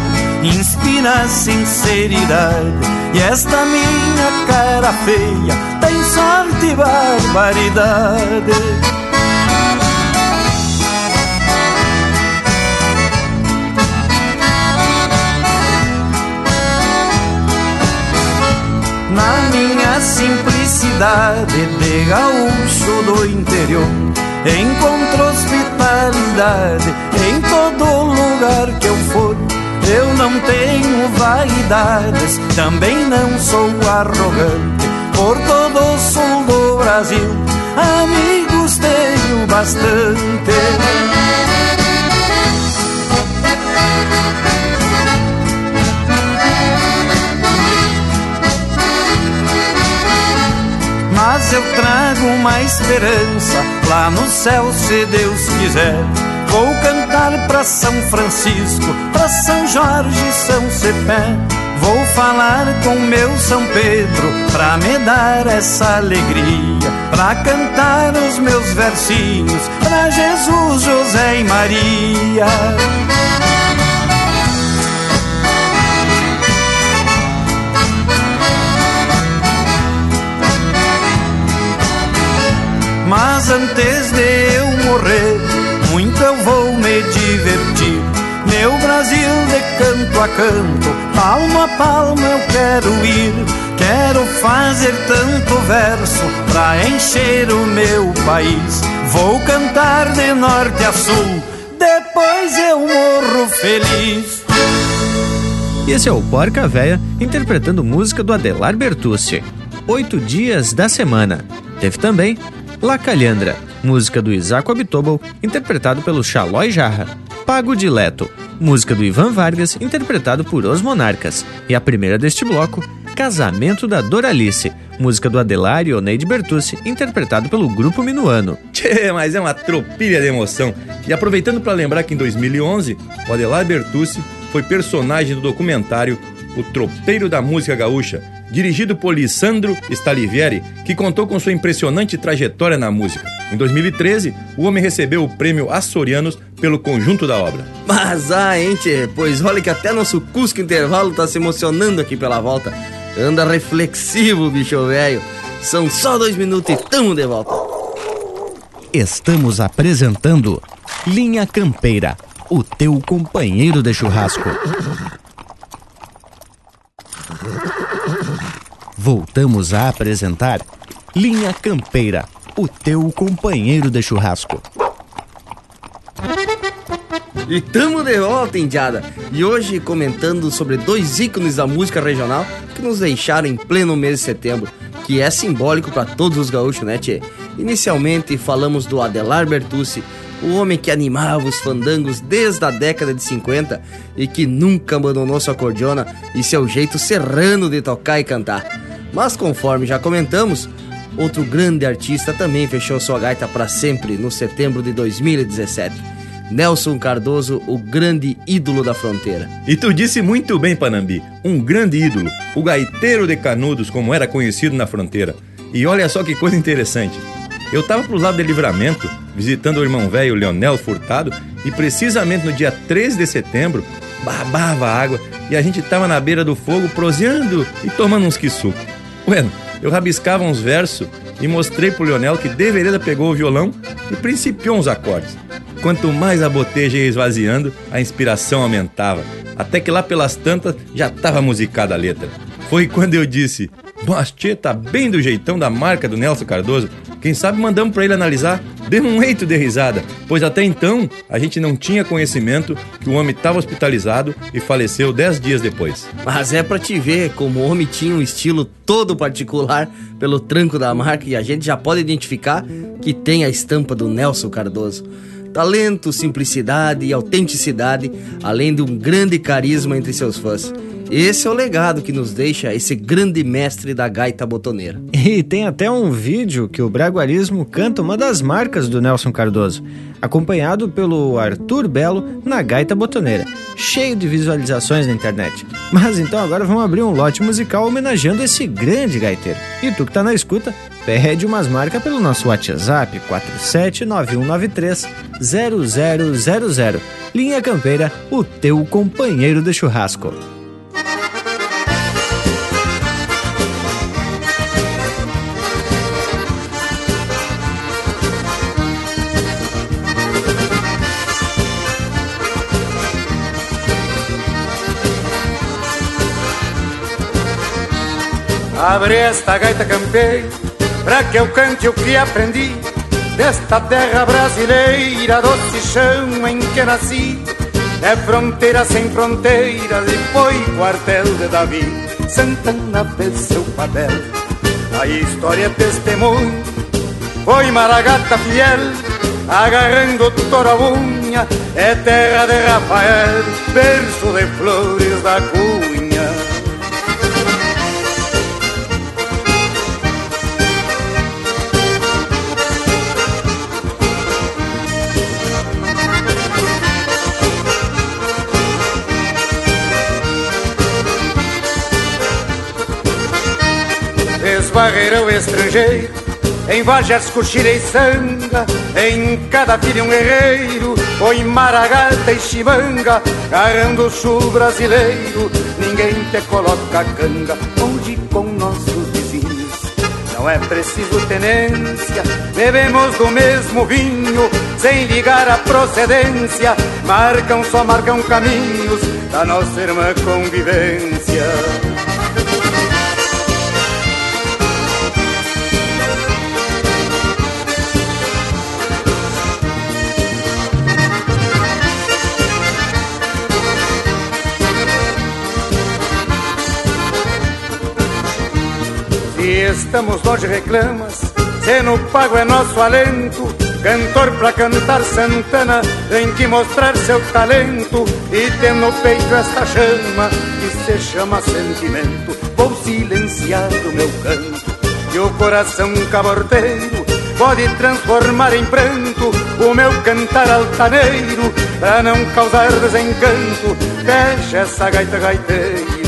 inspira sinceridade. E esta minha cara feia tem sorte e barbaridade. na minha simplicidade de gaúcho do interior. Encontro hospitalidade todo lugar que eu for. Eu não tenho vaidades, também não sou arrogante. Por todo o sul do Brasil, amigos tenho bastante. Mas eu trago uma esperança lá no céu, se Deus quiser. Vou cantar pra São Francisco, pra São Jorge, São Cepé. Vou falar com meu São Pedro pra me dar essa alegria. Pra cantar os meus versinhos pra Jesus, José e Maria. Mas antes de eu morrer, muito eu vou me divertir. Meu Brasil de canto a canto, palmo a palmo eu quero ir. Quero fazer tanto verso pra encher o meu país. Vou cantar de norte a sul, depois eu morro feliz. E esse é o Porca Véia interpretando música do Adelar Bertucci. Oito dias da semana. Teve também La Calhandra, música do Isaac Abitobal, interpretado pelo Xalói Jarra. Pago Dileto, música do Ivan Vargas, interpretado por Os Monarcas. E a primeira deste bloco, Casamento da Doralice, música do Adelar e Oneide Bertucci, interpretado pelo Grupo Minuano. Tchê, mas é uma tropilha de emoção. E aproveitando para lembrar que em 2011, o Adelar Bertucci foi personagem do documentário O Tropeiro da Música Gaúcha, dirigido por Lissandro Stalivieri, que contou com sua impressionante trajetória na música. Em 2013, o homem recebeu o prêmio Açorianos pelo conjunto da obra. Mas, ah, ente, pois olha que até nosso Cusco Intervalo tá se emocionando aqui pela volta. Anda reflexivo, bicho velho. São só dois minutos e tamo de volta. Estamos apresentando Linha Campeira, o teu companheiro de churrasco. Voltamos a apresentar Linha Campeira, o teu companheiro de churrasco. E tamo de volta, Indiada! E hoje comentando sobre dois ícones da música regional que nos deixaram em pleno mês de setembro, que é simbólico para todos os gaúchos, né, tchê? Inicialmente falamos do Adelar Bertucci, o homem que animava os fandangos desde a década de 50 e que nunca abandonou sua cordiona e seu jeito serrano de tocar e cantar. Mas conforme já comentamos, outro grande artista também fechou sua gaita para sempre no setembro de 2017. Nelson Cardoso, o grande ídolo da fronteira. E tu disse muito bem, Panambi, um grande ídolo, o gaiteiro de Canudos, como era conhecido na fronteira. E olha só que coisa interessante. Eu tava pro lado de Livramento, visitando o irmão velho Leonel Furtado, e precisamente no dia 13 de setembro, babava água e a gente tava na beira do fogo proseando e tomando uns quissuco. Bueno, eu rabiscava uns versos e mostrei pro Leonel que Devereda pegou o violão e principiou uns acordes. Quanto mais a boteja ia esvaziando, a inspiração aumentava, até que lá pelas tantas já estava musicada a letra. Foi quando eu disse: Mas tá bem do jeitão da marca do Nelson Cardoso. Quem sabe mandamos para ele analisar? Deu um eito de risada, pois até então a gente não tinha conhecimento que o homem estava hospitalizado e faleceu dez dias depois. Mas é pra te ver como o homem tinha um estilo todo particular pelo tranco da marca e a gente já pode identificar que tem a estampa do Nelson Cardoso. Talento, simplicidade e autenticidade, além de um grande carisma entre seus fãs. Esse é o legado que nos deixa esse grande mestre da gaita botoneira. E tem até um vídeo que o Braguarismo canta uma das marcas do Nelson Cardoso, acompanhado pelo Arthur Belo na gaita botoneira, cheio de visualizações na internet. Mas então agora vamos abrir um lote musical homenageando esse grande gaiteiro. E tu que tá na escuta, pede umas marcas pelo nosso WhatsApp 479193 0000. Linha Campeira, o teu companheiro de churrasco. Abre esta gaita campeira Pra que eu cante o que aprendi Desta terra brasileira Doce chão em que nasci. É fronteira sem fronteiras E foi quartel de Davi. Santana fez seu papel A história é testemunho Foi Maragata fiel Agarrando toda a unha É terra de Rafael Verso de flores da cunha Esbarreirão estrangeiro Em Coxilha e Sanga Em cada filho um guerreiro Ou em Maragata e Chimanga Carrando o sul brasileiro Ninguém te coloca canga Onde com nossos vizinhos Não é preciso tenência. Bebemos do mesmo vinho Sem ligar a procedência Marcam, só marcam caminhos Da nossa irmã convivência estamos longe reclamas, se no pago é nosso alento. Cantor pra cantar Santana tem que mostrar seu talento e ter no peito esta chama que se chama sentimento. Vou silenciar o meu canto e o coração caborteiro pode transformar em pranto o meu cantar altaneiro pra não causar desencanto. Fecha essa gaita gaiteiro.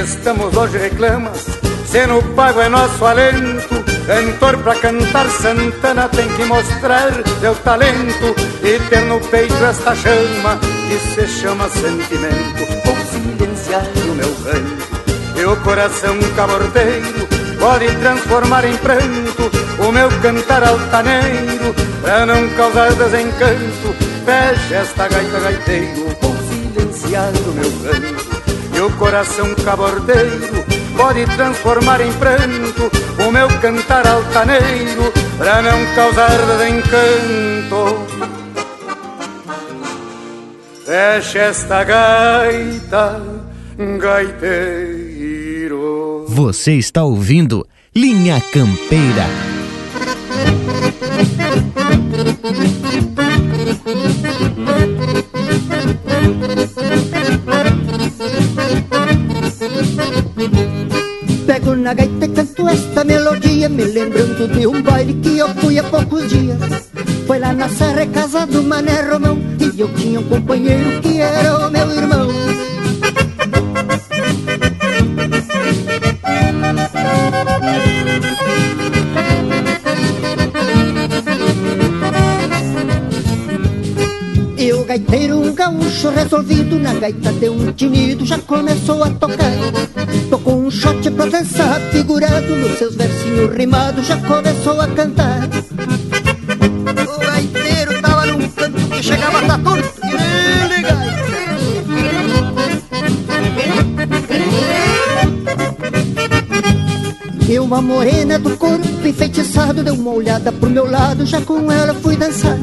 Estamos hoje reclamas, se no pago é nosso alento. Cantor pra cantar Santana tem que mostrar seu talento e ter no peito esta chama que se chama sentimento. Vou silenciar o meu canto e o coração cabordeiro pode transformar em pranto o meu cantar altaneiro pra não causar desencanto. Fecha esta gaita gaiteiro, vou silenciar o meu canto o coração cabordeiro pode transformar em pranto o meu cantar altaneiro para não causar desencanto. Fecha esta gaita, gaiteiro. Você está ouvindo Linha Campeira. Pego na gaita e canto esta melodia Me lembrando de um baile que eu fui há poucos dias. Foi lá na serra, casa do Mané Romão E eu tinha um companheiro que era o meu irmão resolvido na gaita deu um tinido, já começou a tocar. Tocou um shot pra dançar, figurado nos seus versinhos rimados, já começou a cantar. O gaiteiro tava num canto que chegava a tá torto. Ele, E uma morena do corpo enfeitiçado deu uma olhada pro meu lado, já com ela fui dançar.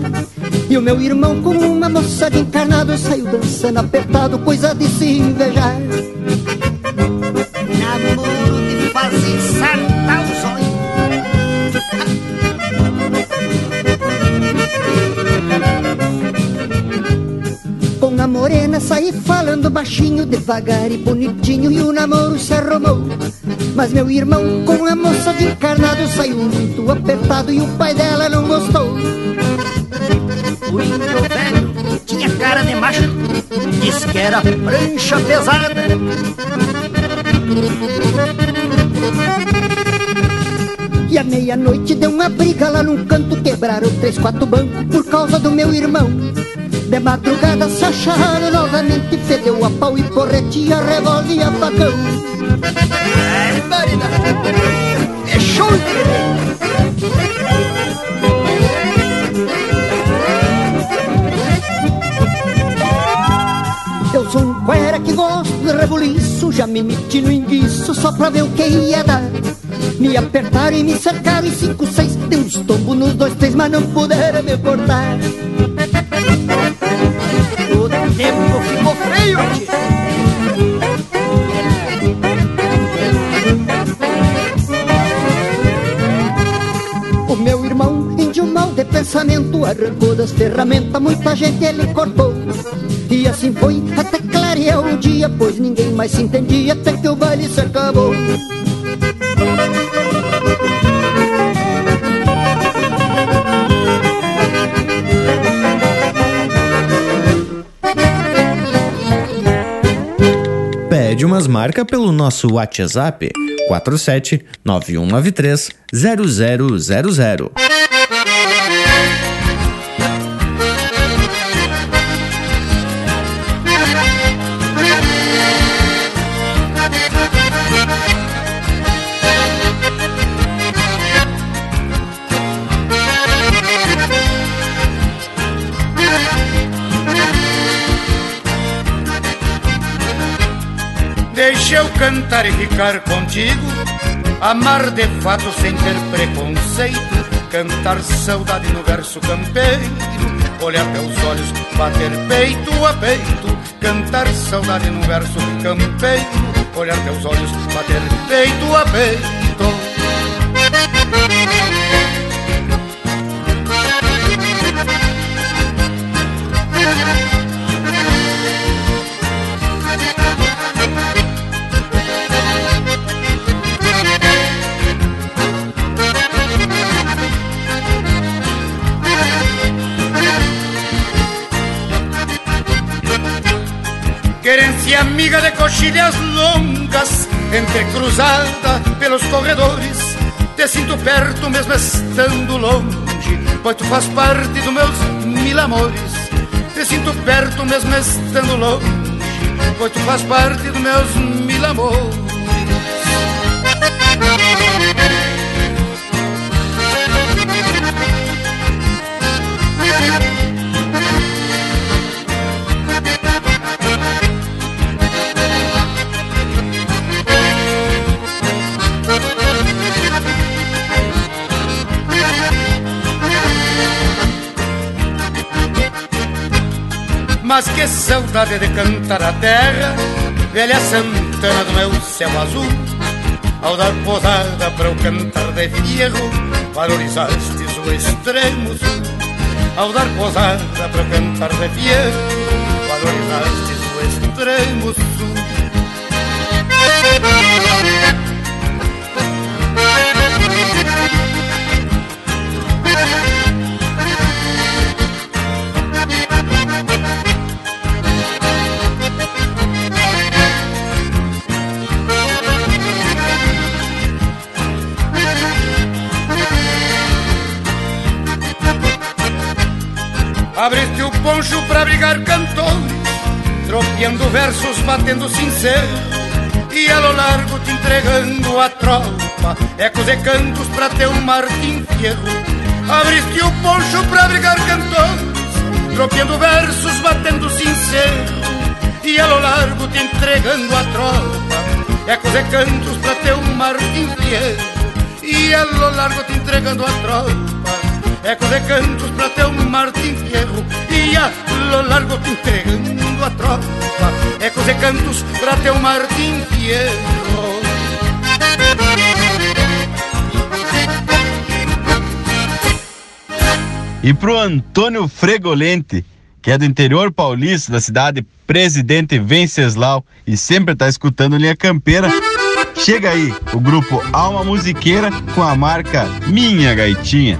E o meu irmão com uma moça de encarnado saiu dançando apertado, coisa de se invejar. Namoro de fazer saltar os. Com a morena saí falando baixinho, devagar e bonitinho, e o namoro se arrumou. Mas meu irmão com a moça de encarnado saiu muito apertado e o pai dela não gostou. O índio velho tinha cara de macho, diz que era prancha pesada. E à meia-noite deu uma briga lá num canto, quebraram três, quatro bancos por causa do meu irmão. De madrugada se acharam novamente, fedeu a pau e porretia, revólver e facão. É show Eu sou cuera que gosto de rebuliço, já me meti no enguiço só pra ver o que ia dar. Me apertaram e me cercaram em cinco, seis, dei uns tombos nos dois, três, mas não puderam me cortar. O tempo ficou feio, tio. Pensamento, arrancou das ferramentas, muita gente ele cortou. E assim foi até clarear o dia, pois ninguém mais se entendia até que o baile se acabou. Pede umas marcas pelo nosso WhatsApp 47 9193 0000. Cantar e ficar contigo, amar de fato sem ter preconceito, cantar saudade no verso campeiro, olhar teus olhos, bater peito a peito, cantar saudade no verso campeiro, olhar teus olhos, bater peito a peito. Amiga de coxilhas longas, entrecruzada pelos corredores. Te sinto perto mesmo estando longe, pois tu faz parte dos meus mil amores. Te sinto perto mesmo estando longe, pois tu faz parte dos meus mil amores. Mas que saudade de cantar a terra, velha Santana do meu céu azul. Ao dar posada para o cantar de fierro, valorizastes o extremo sul. Ao dar posada para o cantar de fierro, valorizastes o extremo sul. Abriste o poncho para abrigar cantores tropeando versos, batendo sincero, e a lo largo te entregando a tropa, ecos de cantos pra teu Martim Fierro. Abriste o poncho pra abrigar cantores, tropeando versos, batendo sincero, e a lo largo te entregando a tropa, ecos de cantos pra teu Martim Fierro. E a lo largo te entregando a tropa Eco de cantos pra teu Martim Fierro E a lo largo te entregando a tropa Eco de cantos pra teu Martim Fierro E pro Antônio Fregolente, que é do interior paulista, da cidade Presidente Venceslau, e sempre tá escutando linha campeira, chega aí o grupo Alma Musiqueira com a marca Minha Gaitinha.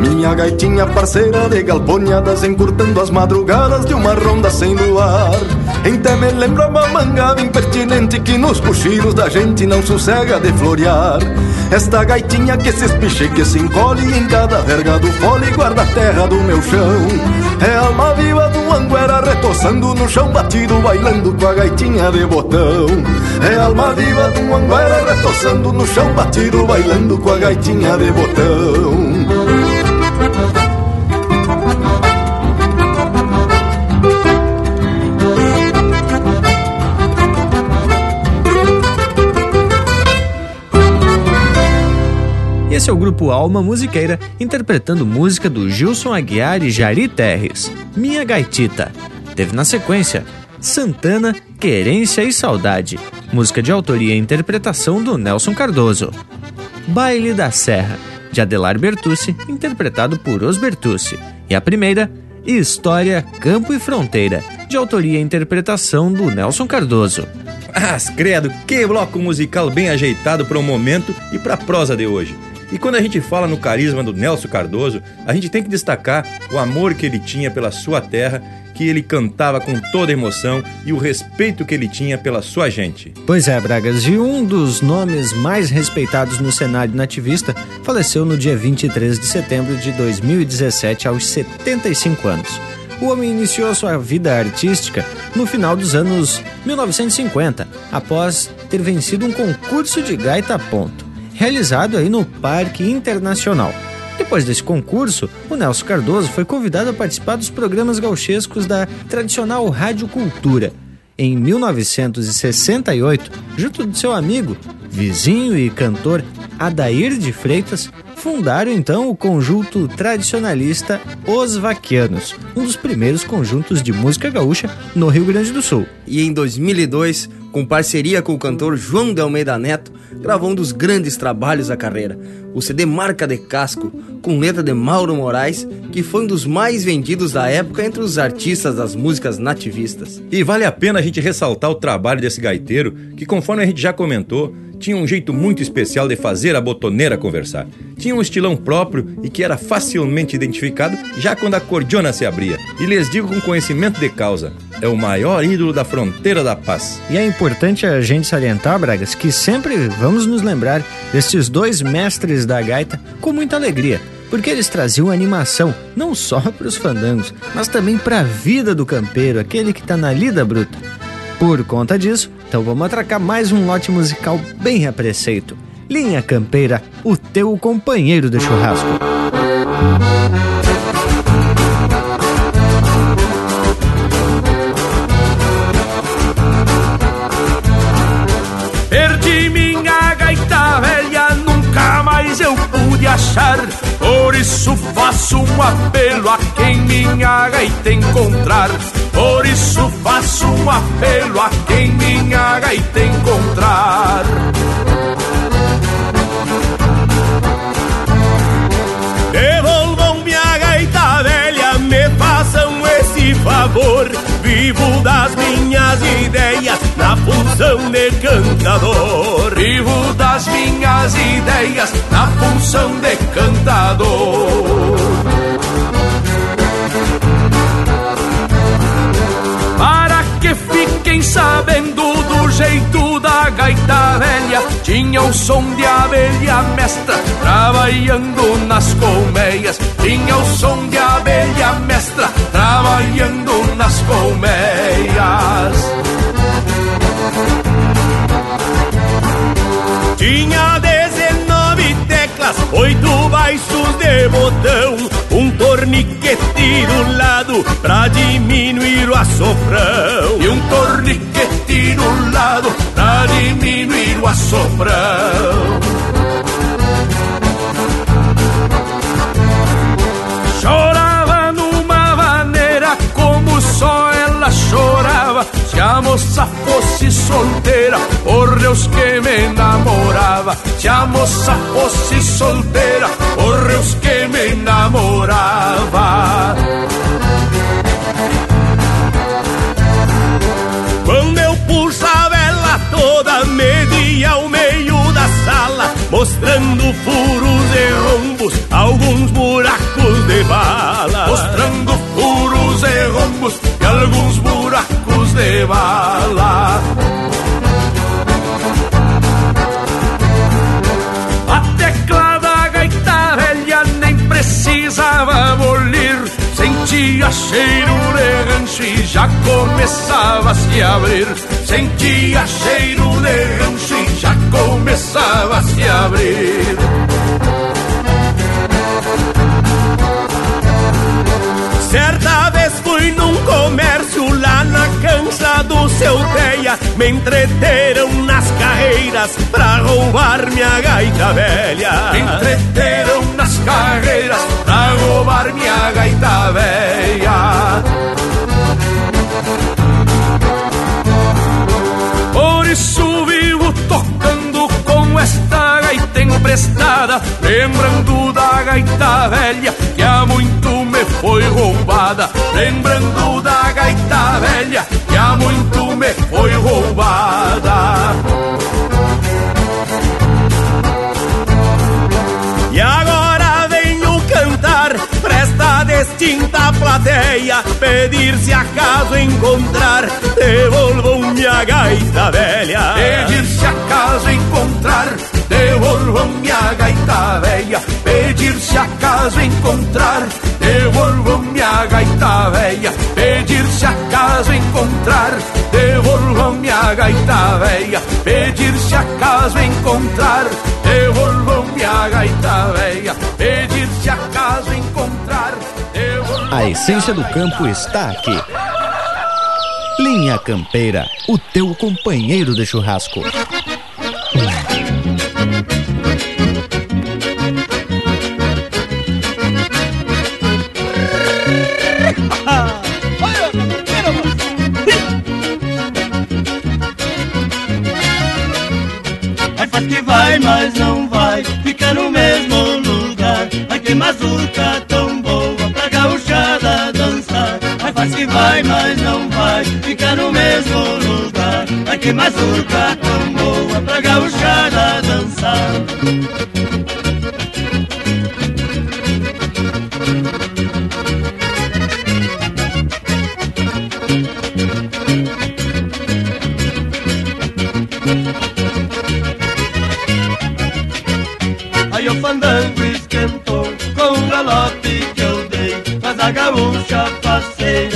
Minha gaitinha parceira de galponhadas Encurtando as madrugadas de uma ronda sem luar. Até me lembra uma mangada impertinente Que nos cochilos da gente não sossega de florear. Esta gaitinha que se espicha e que se encolhe Em cada verga do fole guarda a terra do meu chão. É alma viva do anguera retoçando no chão batido Bailando com a gaitinha de botão. É alma viva do anguera retoçando no chão batido Bailando com a gaitinha de botão. Esse é o grupo Alma Musiqueira, interpretando música do Gilson Aguiar e Jari Terres, Minha Gaitita. Teve na sequência Santana, Querência e Saudade, música de autoria e interpretação do Nelson Cardoso. Baile da Serra, de Adelar Bertucci, interpretado por Os Bertucci. E a primeira, História, Campo e Fronteira, de autoria e interpretação do Nelson Cardoso. Ah, credo, que bloco musical bem ajeitado para o momento e para a prosa de hoje. E quando a gente fala no carisma do Nelson Cardoso, a gente tem que destacar o amor que ele tinha pela sua terra, que ele cantava com toda emoção e o respeito que ele tinha pela sua gente. Pois é, Bragas, e um dos nomes mais respeitados no cenário nativista faleceu no dia 23 de setembro de 2017, aos 75 anos. O homem iniciou sua vida artística no final dos anos 1950, após ter vencido um concurso de gaita ponto, realizado aí no Parque Internacional. Depois desse concurso, o Nelson Cardoso foi convidado a participar dos programas gauchescos da tradicional Rádio Cultura. Em 1968, junto de seu amigo, vizinho e cantor Adair de Freitas, fundaram então o conjunto tradicionalista Os Vaquianos, um dos primeiros conjuntos de música gaúcha no Rio Grande do Sul. E em 2002, com parceria com o cantor João de Almeida Neto, gravou um dos grandes trabalhos da carreira, o CD Marca de Casco, com letra de Mauro Moraes, que foi um dos mais vendidos da época entre os artistas das músicas nativistas. E vale a pena a gente ressaltar o trabalho desse gaiteiro, que conforme a gente já comentou, tinha um jeito muito especial de fazer a botoneira conversar. Tinha um estilão próprio e que era facilmente identificado já quando a cordiona se abria. E lhes digo com conhecimento de causa, é o maior ídolo da fronteira da paz. E é importante a gente salientar, Bragas, que sempre vamos nos lembrar destes dois mestres da gaita com muita alegria porque eles traziam animação não só para os fandangos, mas também para a vida do campeiro, aquele que está na lida bruta. Por conta disso, então vamos atracar mais um lote musical bem a preceito. Linha Campeira, o teu companheiro de churrasco. Perdi minha gaita velha, nunca mais eu pude achar. Por isso faço um apelo a quem minha gaita encontrar. Por isso faço um apelo a quem minha gaita encontrar. Devolvam minha gaita velha, me façam esse favor. Vivo das minhas ideias na função de cantador. Vivo das minhas ideias na função de cantador. Sabendo do jeito da gaita velha, tinha o som de abelha mestra trabalhando nas colmeias. Tinha o som de abelha mestra trabalhando nas colmeias. Tinha 19 teclas, oito baixos de botão, um torniquete do lado pra diminuir o assoprão. E um torniquete do lado pra diminuir o assoprão. Chorava. Se a moça fosse solteira, por Deus que me namorava. Se a moça fosse solteira, por Deus que me namorava. Quando eu puxava ela toda, media ao meio da sala, mostrando furos e rombos, alguns buracos de bala. Mostrando furos e rombos e alguns buracos de bala. A tecla da gaita velha nem precisava bolir. Sentia cheiro de rancho e já começava a se abrir. Sentia cheiro de rancho e já começava a se abrir. Do seu teia. Me entreteram nas carreiras pra roubar minha gaita velha. Me entreteram nas carreiras pra roubar minha gaita velha. Por isso vivo tocando com esta gaita emprestada, lembrando da gaita velha que há muito me foi roubada. Lembrando da gaita velha Finta plateia, pedir se acaso encontrar, devolvam minha gaita velha. Pedir se acaso encontrar, devolvam minha gaita velha. Pedir se acaso encontrar, devolvam minha gaita velha. Pedir se acaso encontrar, devolvam minha gaita velha. Pedir se acaso encontrar, devolvam minha gaita velha. Essência do campo está aqui. Linha Campeira, o teu companheiro de churrasco. Vai, mas não vai Fica no mesmo lugar Ai que vai, mas não vai Fica no mesmo lugar. Ai que mazurca tão boa Pra gauchada dançar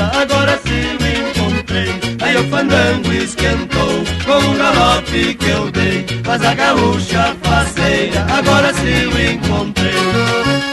agora sim encontrei. Aí o fandango esquentou com o galope que eu dei. Mas a gaúcha faceira agora sim encontrei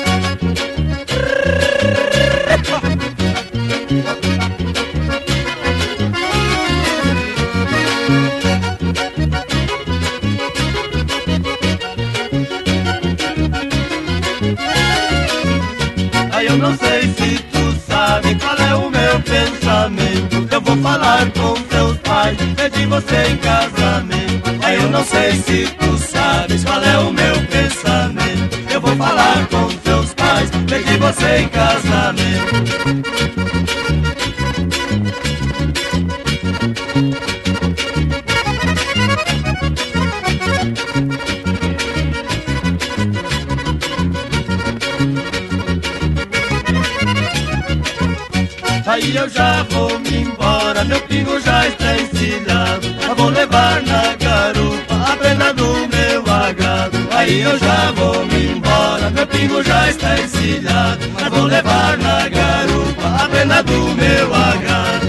falar com teus pais, pedir você em casamento. Aí eu não sei se tu sabes qual é o meu pensamento. Eu vou falar com teus pais, pedir você em casamento. Já está encilhado. Eu vou levar na garupa a prenda do meu agado. Aí eu já vou me embora, meu pingo já está encilhado. Eu vou levar na garupa a prenda do meu agado.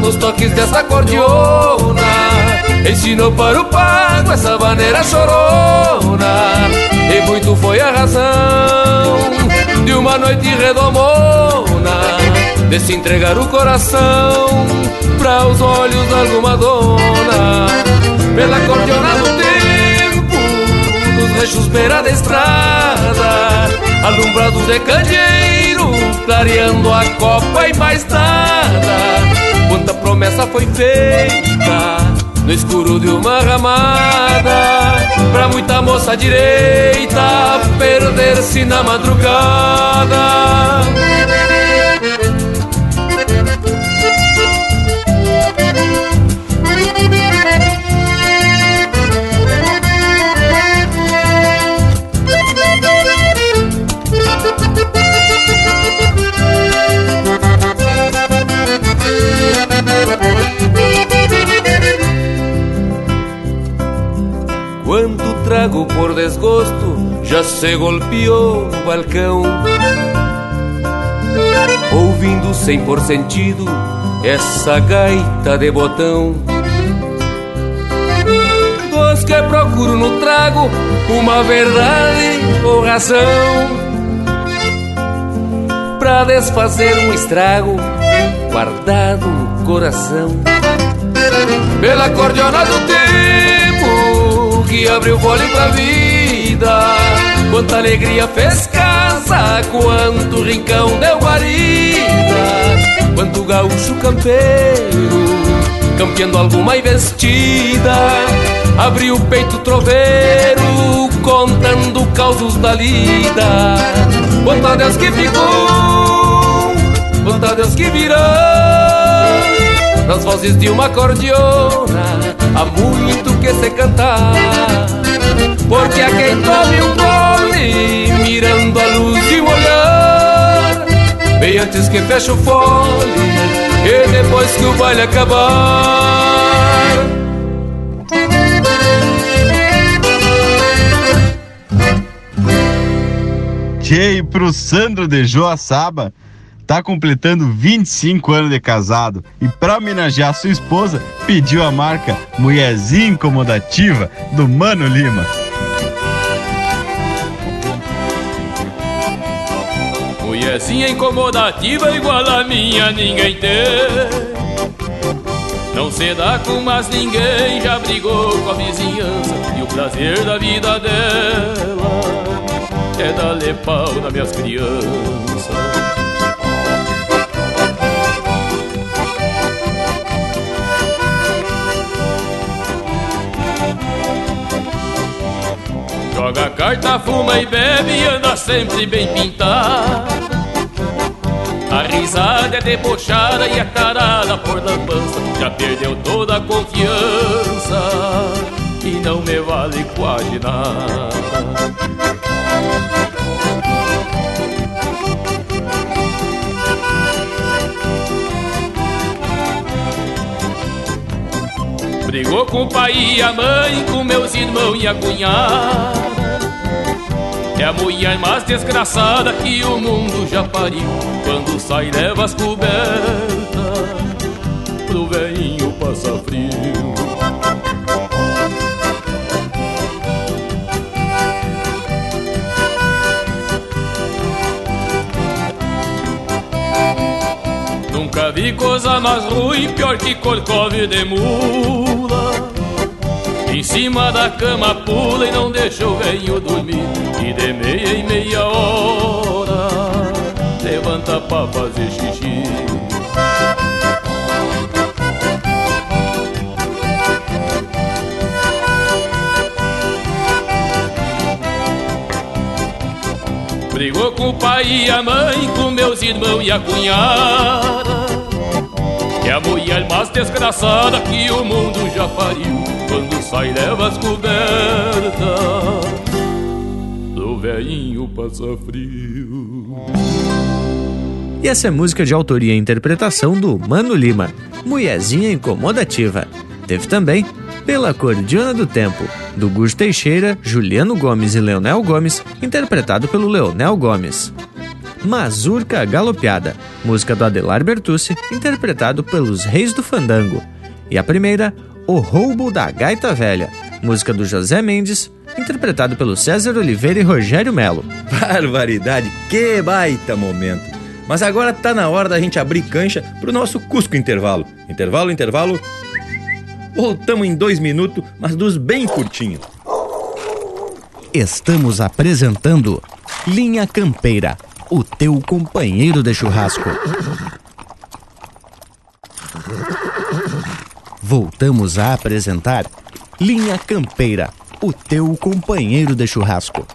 nos toques dessa cordiona Ensinou para o pago essa maneira chorona. E muito foi a razão de uma noite redomona De se entregar o coração para os olhos de alguma dona. Pela cordiona do tempo, nos rechos beira da estrada Alumbrado de candeeiro, clareando a copa e mais nada. Quanta promessa foi feita no escuro de uma ramada, pra muita moça direita perder-se na madrugada. Trago por desgosto já se golpeou no balcão. Ouvindo sem por sentido essa gaita de botão. Dos que procuro no trago uma verdade ou razão. Pra desfazer um estrago guardado no coração. Pela cordiona do tempo que abriu fole pra vida. Quanta alegria fez casa, quanto rincão deu guarida, quanto gaúcho campeiro campeando alguma investida. Abriu o peito troveiro, contando causos da lida. Quanto a Deus que ficou, quanto a Deus que virou. Nas vozes de uma cordiona, há muito que se cantar. Porque a quem tome um gole, mirando a luz de um olhar, bem antes que feche o fole e depois que o baile acabar Tchê, pro Sandro de Joaçaba, tá completando 25 anos de casado. E para homenagear sua esposa, pediu a marca Mulherzinha Incomodativa do Mano Lima. Mulherzinha incomodativa igual a minha ninguém tem. Não se dá com mais ninguém, já brigou com a vizinhança E o prazer da vida dela é dar pau nas minhas crianças Joga carta, fuma e bebe e anda sempre bem pintado. A risada é debochada e a carada por lambança. Já perdeu toda a confiança E não me vale quase nada. Brigou com o pai e a mãe, com meus irmãos e a cunhada é a mulher mais desgraçada que o mundo já pariu. Quando sai leva as cobertas Pro velhinho passar frio. Nunca vi coisa mais ruim, pior que corcove de mula cima da cama pula e não deixa o velho dormir. E de meia em meia hora Levanta pra fazer xixi. Brigou com o pai e a mãe, com meus irmãos e a cunhada É a mulher mais desgraçada que o mundo já pariu. Quando sai leva as cobertas Do velhinho passa frio. E essa é música de autoria e interpretação do Mano Lima. Mulherzinha Incomodativa. Teve também Pela Cordiona do Tempo do Gus Teixeira, Juliano Gomes e Leonel Gomes, interpretado pelo Leonel Gomes. Mazurca Galopeada, música do Adelar Bertucci, interpretado pelos Reis do Fandango. E a primeira, o Roubo da Gaita Velha, música do José Mendes, interpretado pelo César Oliveira e Rogério Melo. Barbaridade, que baita momento! Mas agora tá na hora da gente abrir cancha pro nosso Cusco Intervalo. Intervalo, intervalo. Voltamos em dois minutos, mas dos bem curtinhos. Estamos apresentando Linha Campeira, o teu companheiro de churrasco. voltamos a apresentar Linha Campeira, o teu companheiro de churrasco.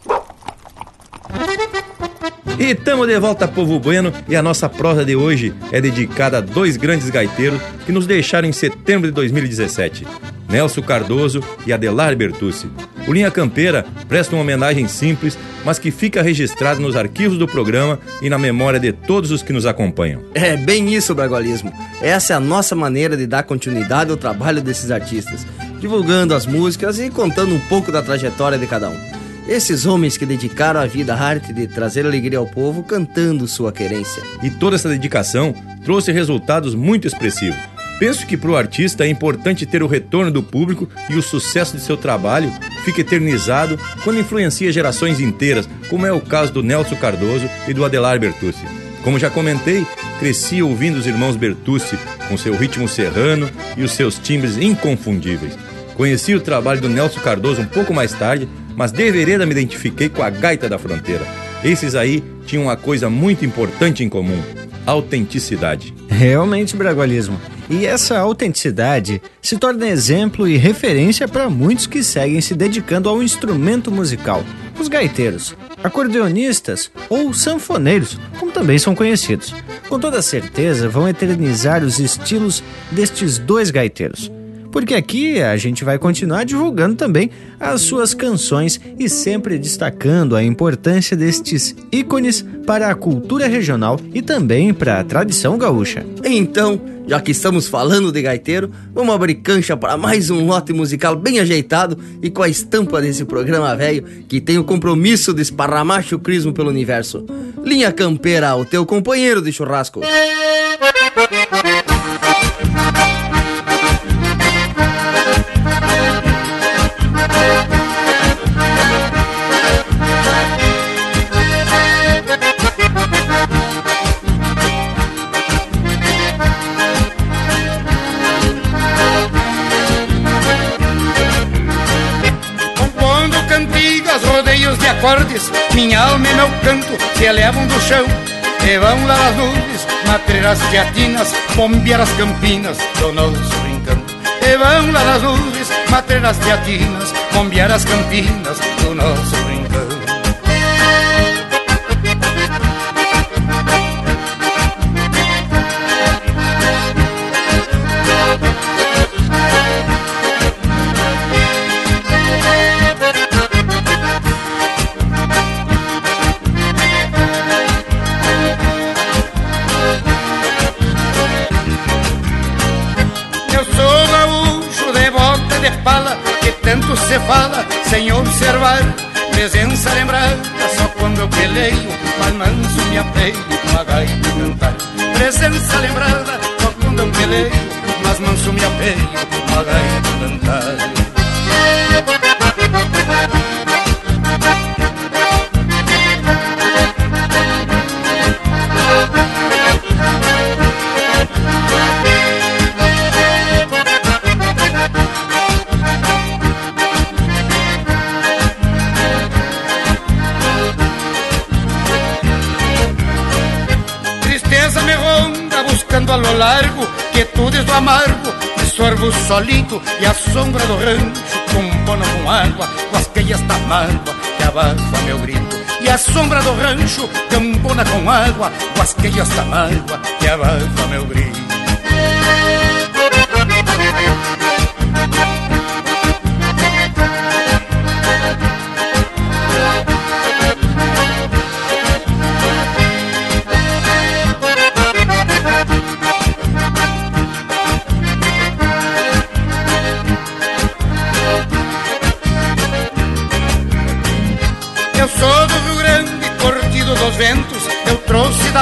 E estamos de volta, povo bueno, e a nossa prosa de hoje é dedicada a dois grandes gaiteiros que nos deixaram em setembro de 2017, Nelson Cardoso e Adelar Bertucci. O Linha Campeira presta uma homenagem simples, mas que fica registrada nos arquivos do programa e na memória de todos os que nos acompanham. É bem isso, Bragualismo. Essa é a nossa maneira de dar continuidade ao trabalho desses artistas, divulgando as músicas e contando um pouco da trajetória de cada um. Esses homens que dedicaram a vida à arte de trazer alegria ao povo cantando sua querência. E toda essa dedicação trouxe resultados muito expressivos. Penso que para o artista é importante ter o retorno do público e o sucesso de seu trabalho fica eternizado quando influencia gerações inteiras, como é o caso do Nelson Cardoso e do Adelar Bertucci. Como já comentei, cresci ouvindo os irmãos Bertucci com seu ritmo serrano e os seus timbres inconfundíveis. Conheci o trabalho do Nelson Cardoso um pouco mais tarde, mas de vereda me identifiquei com a gaita da fronteira. Esses aí tinham uma coisa muito importante em comum: autenticidade. Realmente bragualismo. E essa autenticidade se torna exemplo e referência para muitos que seguem se dedicando ao instrumento musical. Os gaiteiros, acordeonistas ou sanfoneiros, como também são conhecidos. Com toda certeza vão eternizar os estilos destes dois gaiteiros porque aqui a gente vai continuar divulgando também as suas canções e sempre destacando a importância destes ícones para a cultura regional e também para a tradição gaúcha. Então, já que estamos falando de gaiteiro, vamos abrir cancha para mais um lote musical bem ajeitado e com a estampa desse programa velho que tem o compromisso de esparramar chucrismo pelo universo. Linha Campeira, o teu companheiro de churrasco. Acordes, minha alma e meu canto se elevam do chão e vão lá nas nuvens, matreiras teatinas, bombear as campinas do nosso rincão. E vão lá nas nuvens, matreiras teatinas, bombear as campinas do nosso rincão. Fala sem observar Presença lembrada só quando eu peleio Mas manso me apeio com a gaita cantar. Presença lembrada só quando eu peleio Mas manso me apeio com a gaita cantar do amargo, sorvo solito e a sombra do rancho, com pano com água, com as queias da mágoa, que abafa meu grito. E a sombra do rancho, campona com água, com as queias da mágoa, que abafa meu grito.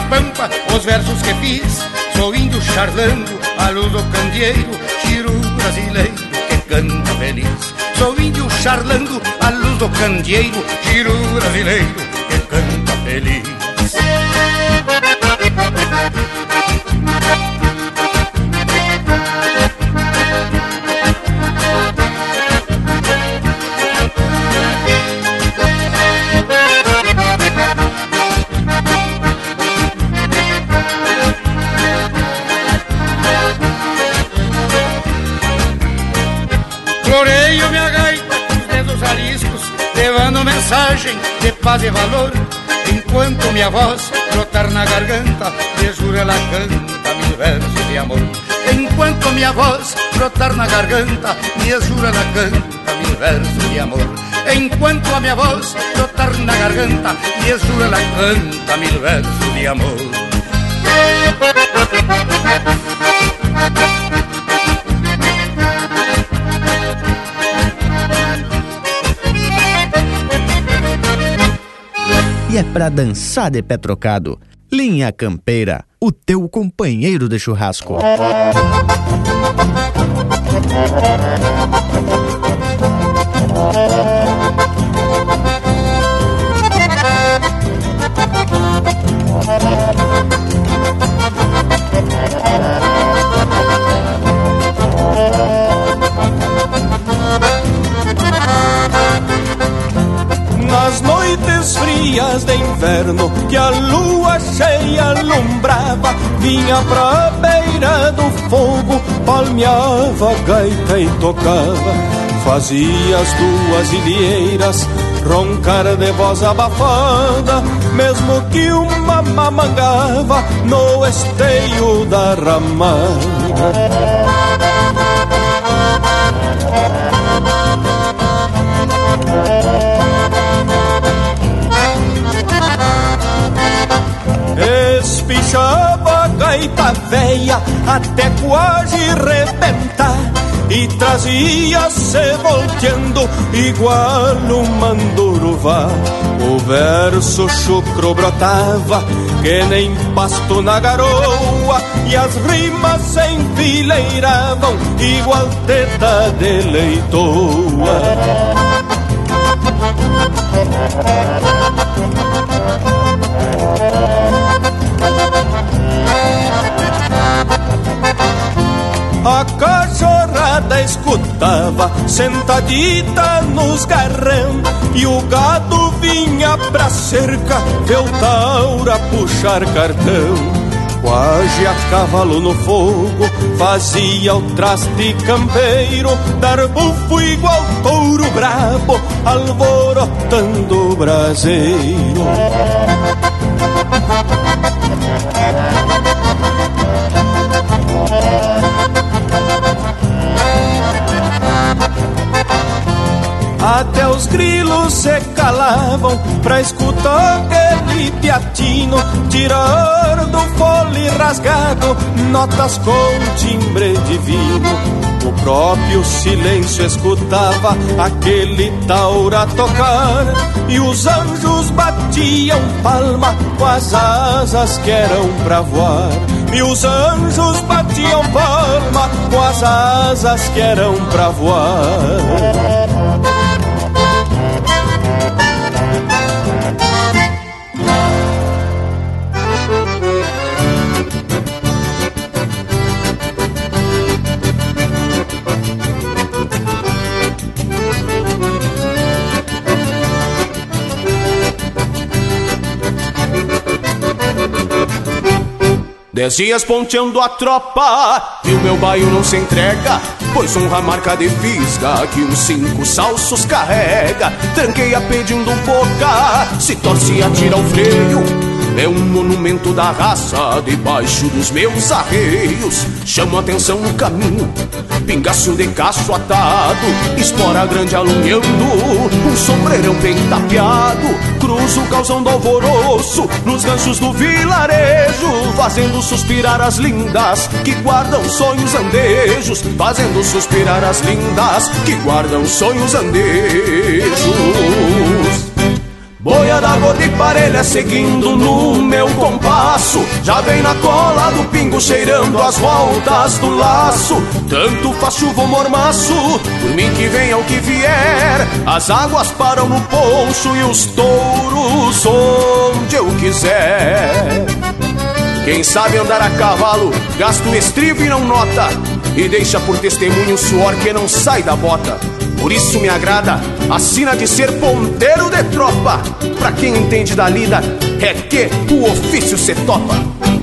Pampa os versos que fiz, sou índio charlando a luz do candeeiro, tiro brasileiro que canta feliz. Sou índio charlando a luz do candeeiro, tiro brasileiro que canta feliz. Mensagem de paz e valor. Enquanto minha voz brotar na garganta, de juro ela canta mil versos de amor. Enquanto minha voz brotar na garganta, me juro ela canta mil versos de amor. Enquanto a minha voz brotar na garganta, me juro ela canta mil versos de amor. É pra dançar de pé trocado. Linha Campeira, o teu companheiro de churrasco. Dias de inverno que a lua cheia alumbrava, vinha pra beira do fogo, palmeava a gaita e tocava. Fazia as duas ilheiras roncar de voz abafada, mesmo que uma mamangava no esteio da ramada. Espichava a gaita veia até quase rebentar e trazia-se volteando igual um manduruvá. O verso chucro brotava que nem pasto na garoa e as rimas se enfileiravam igual teta de leitoa. cachorrada escutava, sentadita nos garrão, e o gado vinha pra cerca, ver o taura puxar cartão. Quase a cavalo no fogo, fazia o traste campeiro, dar bufo igual touro brabo, alvorotando o braseiro. Até os grilos se calavam pra escutar aquele piatino tirar do fole rasgado notas com timbre divino. O próprio silêncio escutava aquele taura tocar e os anjos batiam palma com as asas que eram pra voar. E os anjos batiam palma com as asas que eram pra voar. Dez dias ponteando a tropa E o meu baio não se entrega Pois honra a marca de fisga Que os cinco salsos carrega Tranqueia pedindo boca Se torce e atira o freio é um monumento da raça debaixo dos meus arreios. Chamo atenção no caminho, pingaço de caço atado, espora grande alumiando, um sombreirão bem tapeado. Cruzo o calzão do alvoroço nos ganchos do vilarejo, fazendo suspirar as lindas que guardam sonhos andejos, fazendo suspirar as lindas que guardam sonhos andejos. Boia da gorda e parelha seguindo no meu compasso. Já vem na cola do pingo cheirando as voltas do laço. Tanto faz chuva ou mormaço, por mim que venha o que vier. As águas param no poncho e os touros onde eu quiser. Quem sabe andar a cavalo, gasta o estribo e não nota. E deixa por testemunho o suor que não sai da bota por isso me agrada a sina de ser ponteiro de tropa. Pra quem entende da lida, é que o ofício se topa.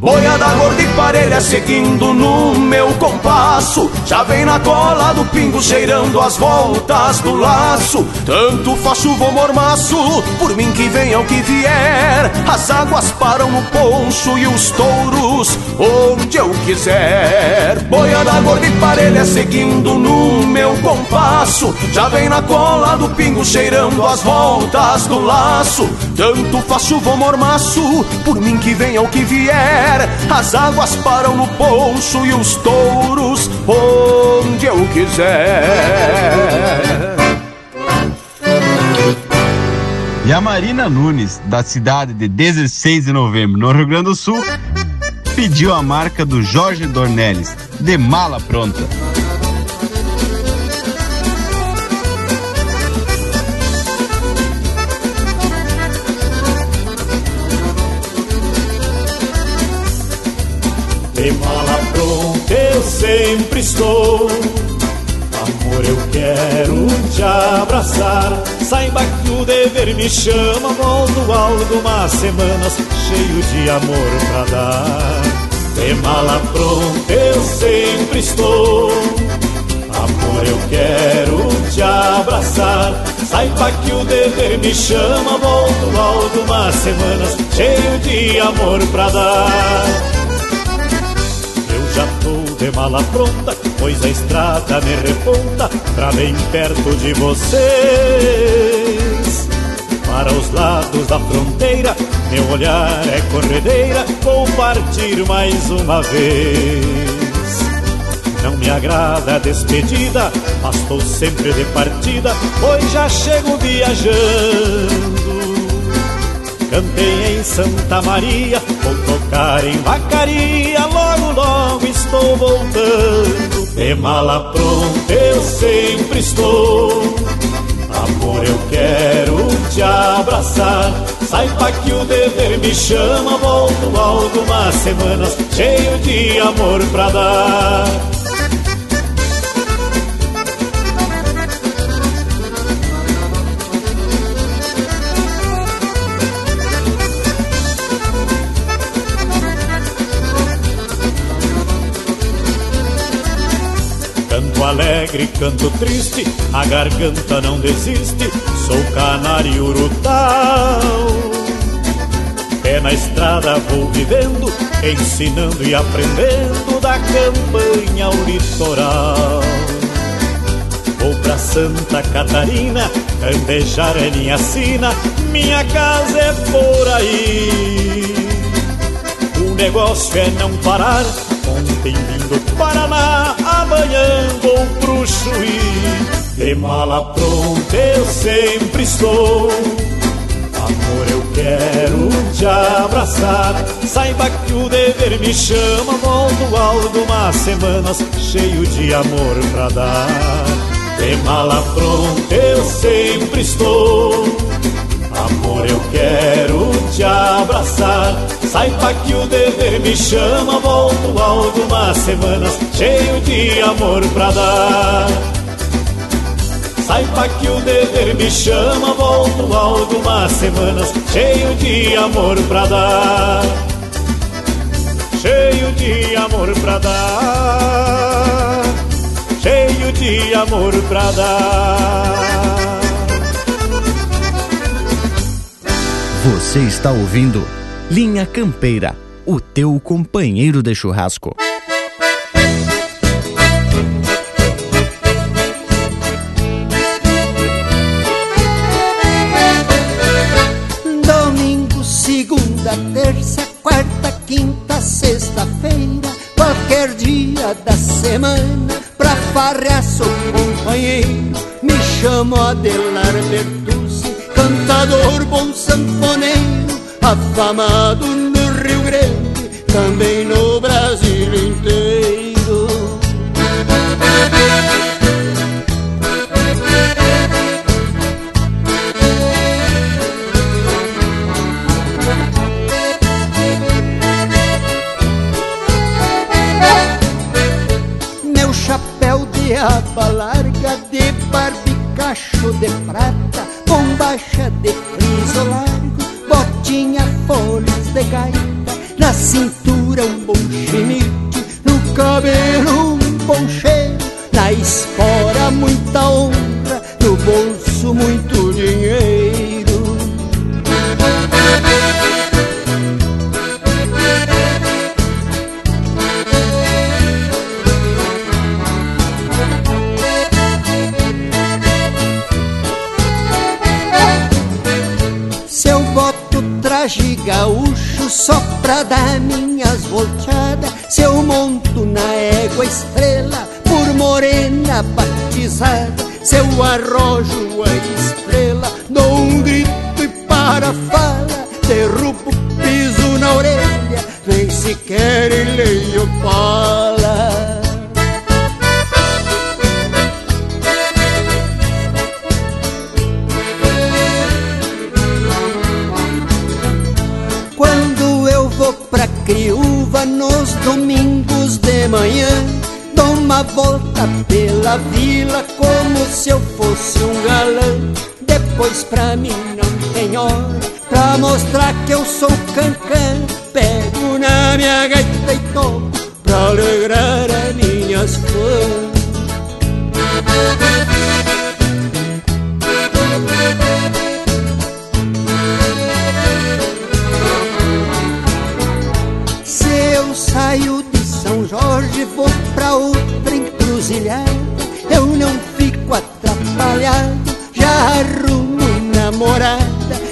Boia da gorda e parelha seguindo no meu compasso. Já vem na cola do pingo cheirando as voltas do laço. Tanto faz chuva ou mormaço, por mim que venha o que vier. As águas param no poncho e os touros onde eu quiser. Boia da gorda e parelha seguindo no meu compasso. Já vem na cola do pingo cheirando as voltas do laço. Tanto faz chuva ou mormaço, por mim que venha o que vier as águas param no poncho e os touros onde eu quiser. E a Marina Nunes, da cidade de 16 de novembro, no Rio Grande do Sul, pediu a marca do Jorge Dornelles, de mala pronta. De mala pronta eu sempre estou. Amor eu quero te abraçar. Saiba que o dever me chama. Volto algumas semanas cheio de amor pra dar. De mala pronta eu sempre estou. Amor, eu quero te abraçar. Saiba que o dever me chama. Volto algumas semanas cheio de amor pra dar. De mala pronta, pois a estrada me reponta pra bem perto de vocês. Para os lados da fronteira, meu olhar é corredeira, vou partir mais uma vez. Não me agrada a despedida, mas estou sempre de partida, pois já chego viajando. Cantei em Santa Maria, vou tocar em Vacaria, estou voltando. De mala pronta eu sempre estou. Amor, eu quero te abraçar. Saiba que o dever me chama, volto algumas semanas, cheio de amor pra dar. Alegre, canto triste, a garganta não desiste, sou canário urutau. Pé na estrada vou vivendo, ensinando e aprendendo da campanha ao litoral. Vou pra Santa Catarina, andejar é minha sina, minha casa é por aí. O negócio é não parar, ontem vim do Paraná, amanhã vou pro Chuí. De mala pronta eu sempre estou. Amor, eu quero te abraçar. Saiba que o dever me chama. Volto algumas semanas, cheio de amor pra dar. De mala pronta eu sempre estou. Amor, eu quero te abraçar. Saiba que o dever me chama. Volto algumas semanas, cheio de amor pra dar. Saiba que o dever me chama, volto algumas semanas, cheio de amor pra dar. Cheio de amor pra dar. Cheio de amor pra dar. Você está ouvindo Linha Campeira, o teu companheiro de churrasco. Domingo, segunda, terça, quarta, quinta, sexta-feira, qualquer dia da semana, pra farrear sou companheiro. Me chamo Adelar Bertucci, cantador bom sanfoneiro, afamado no Rio Grande, também no Brasil inteiro. Meu chapéu de aba larga, de barbicacho de prata, bombacha de cintura um bom chinite, no cabelo só pra dar minhas volteadas, se eu monto na égua estrela por morena batizada, se eu arrojo a estrela, dou um grito e para a fala, derrubo piso na orelha, nem sequer leio pala. Domingos de manhã, dou uma volta pela vila como se eu fosse um galã. Depois pra mim não tem hora pra mostrar que eu sou cancã. Pego na minha gaita e toco pra alegrar as minhas fãs. Jorge vou pra outra encruzilhada, eu não fico atrapalhado, já arrumo namorada.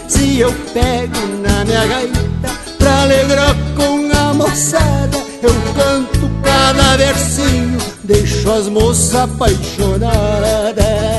Se eu pego na minha gaita pra alegrar com a moçada, eu canto cada versinho, deixo as moças apaixonadas.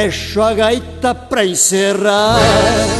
Fecho a gaita pra encerrar.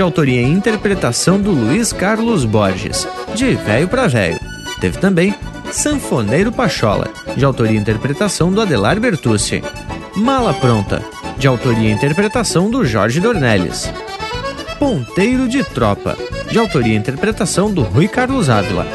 De autoria e interpretação do Luiz Carlos Borges, de Velho para Velho. Teve também Sanfoneiro Pachola, de autoria e interpretação do Adelar Bertucci. Mala Pronta, de autoria e interpretação do Jorge Dornelles. Ponteiro de Tropa, de autoria e interpretação do Rui Carlos Ávila.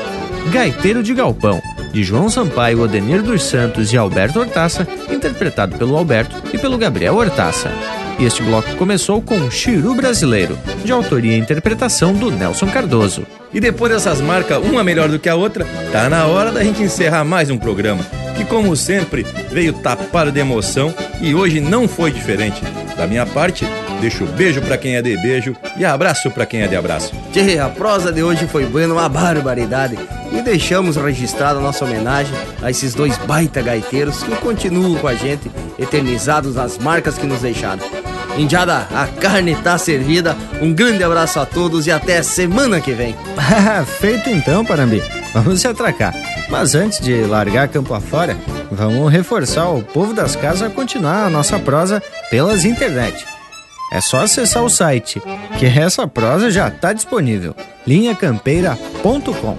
Gaiteiro de Galpão, de João Sampaio, Odenir dos Santos e Alberto Hortaça, interpretado pelo Alberto e pelo Gabriel Hortaça. E este bloco começou com Chiru Brasileiro, de autoria e interpretação do Nelson Cardoso. E depois dessas marcas, uma melhor do que a outra, tá na hora da gente encerrar mais um programa, que como sempre veio tapado de emoção e hoje não foi diferente. Da minha parte, Deixo beijo para quem é de beijo e abraço para quem é de abraço. Tchê, a prosa de hoje foi buena, uma barbaridade. E deixamos registrada nossa homenagem a esses dois baita gaiteiros que continuam com a gente, eternizados nas marcas que nos deixaram. Indiada, a carne tá servida. Um grande abraço a todos e até semana que vem. Feito então, Parambi. Vamos se atracar. Mas antes de largar campo afora, vamos reforçar o povo das casas a continuar a nossa prosa pelas internet. É só acessar o site, que essa prosa já está disponível, linhacampeira.com.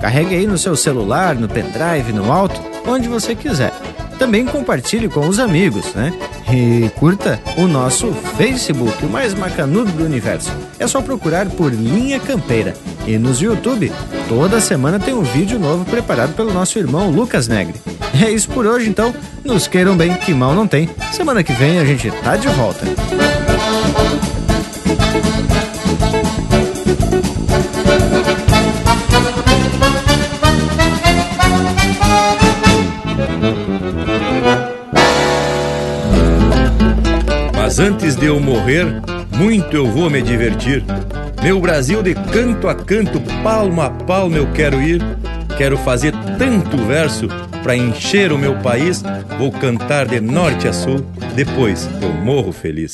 Carregue aí no seu celular, no pendrive, no alto, onde você quiser. Também compartilhe com os amigos, né? E curta o nosso Facebook, o mais macanudo do universo. É só procurar por Linha Campeira. E nos YouTube, toda semana tem um vídeo novo preparado pelo nosso irmão Lucas Negre. É isso por hoje, então. Nos queiram bem, que mal não tem. Semana que vem a gente tá de volta. Mas antes de eu morrer, muito eu vou me divertir. Meu Brasil de canto a canto, palmo a palmo eu quero ir. Quero fazer tanto verso para encher o meu país. Vou cantar de norte a sul, depois eu morro feliz.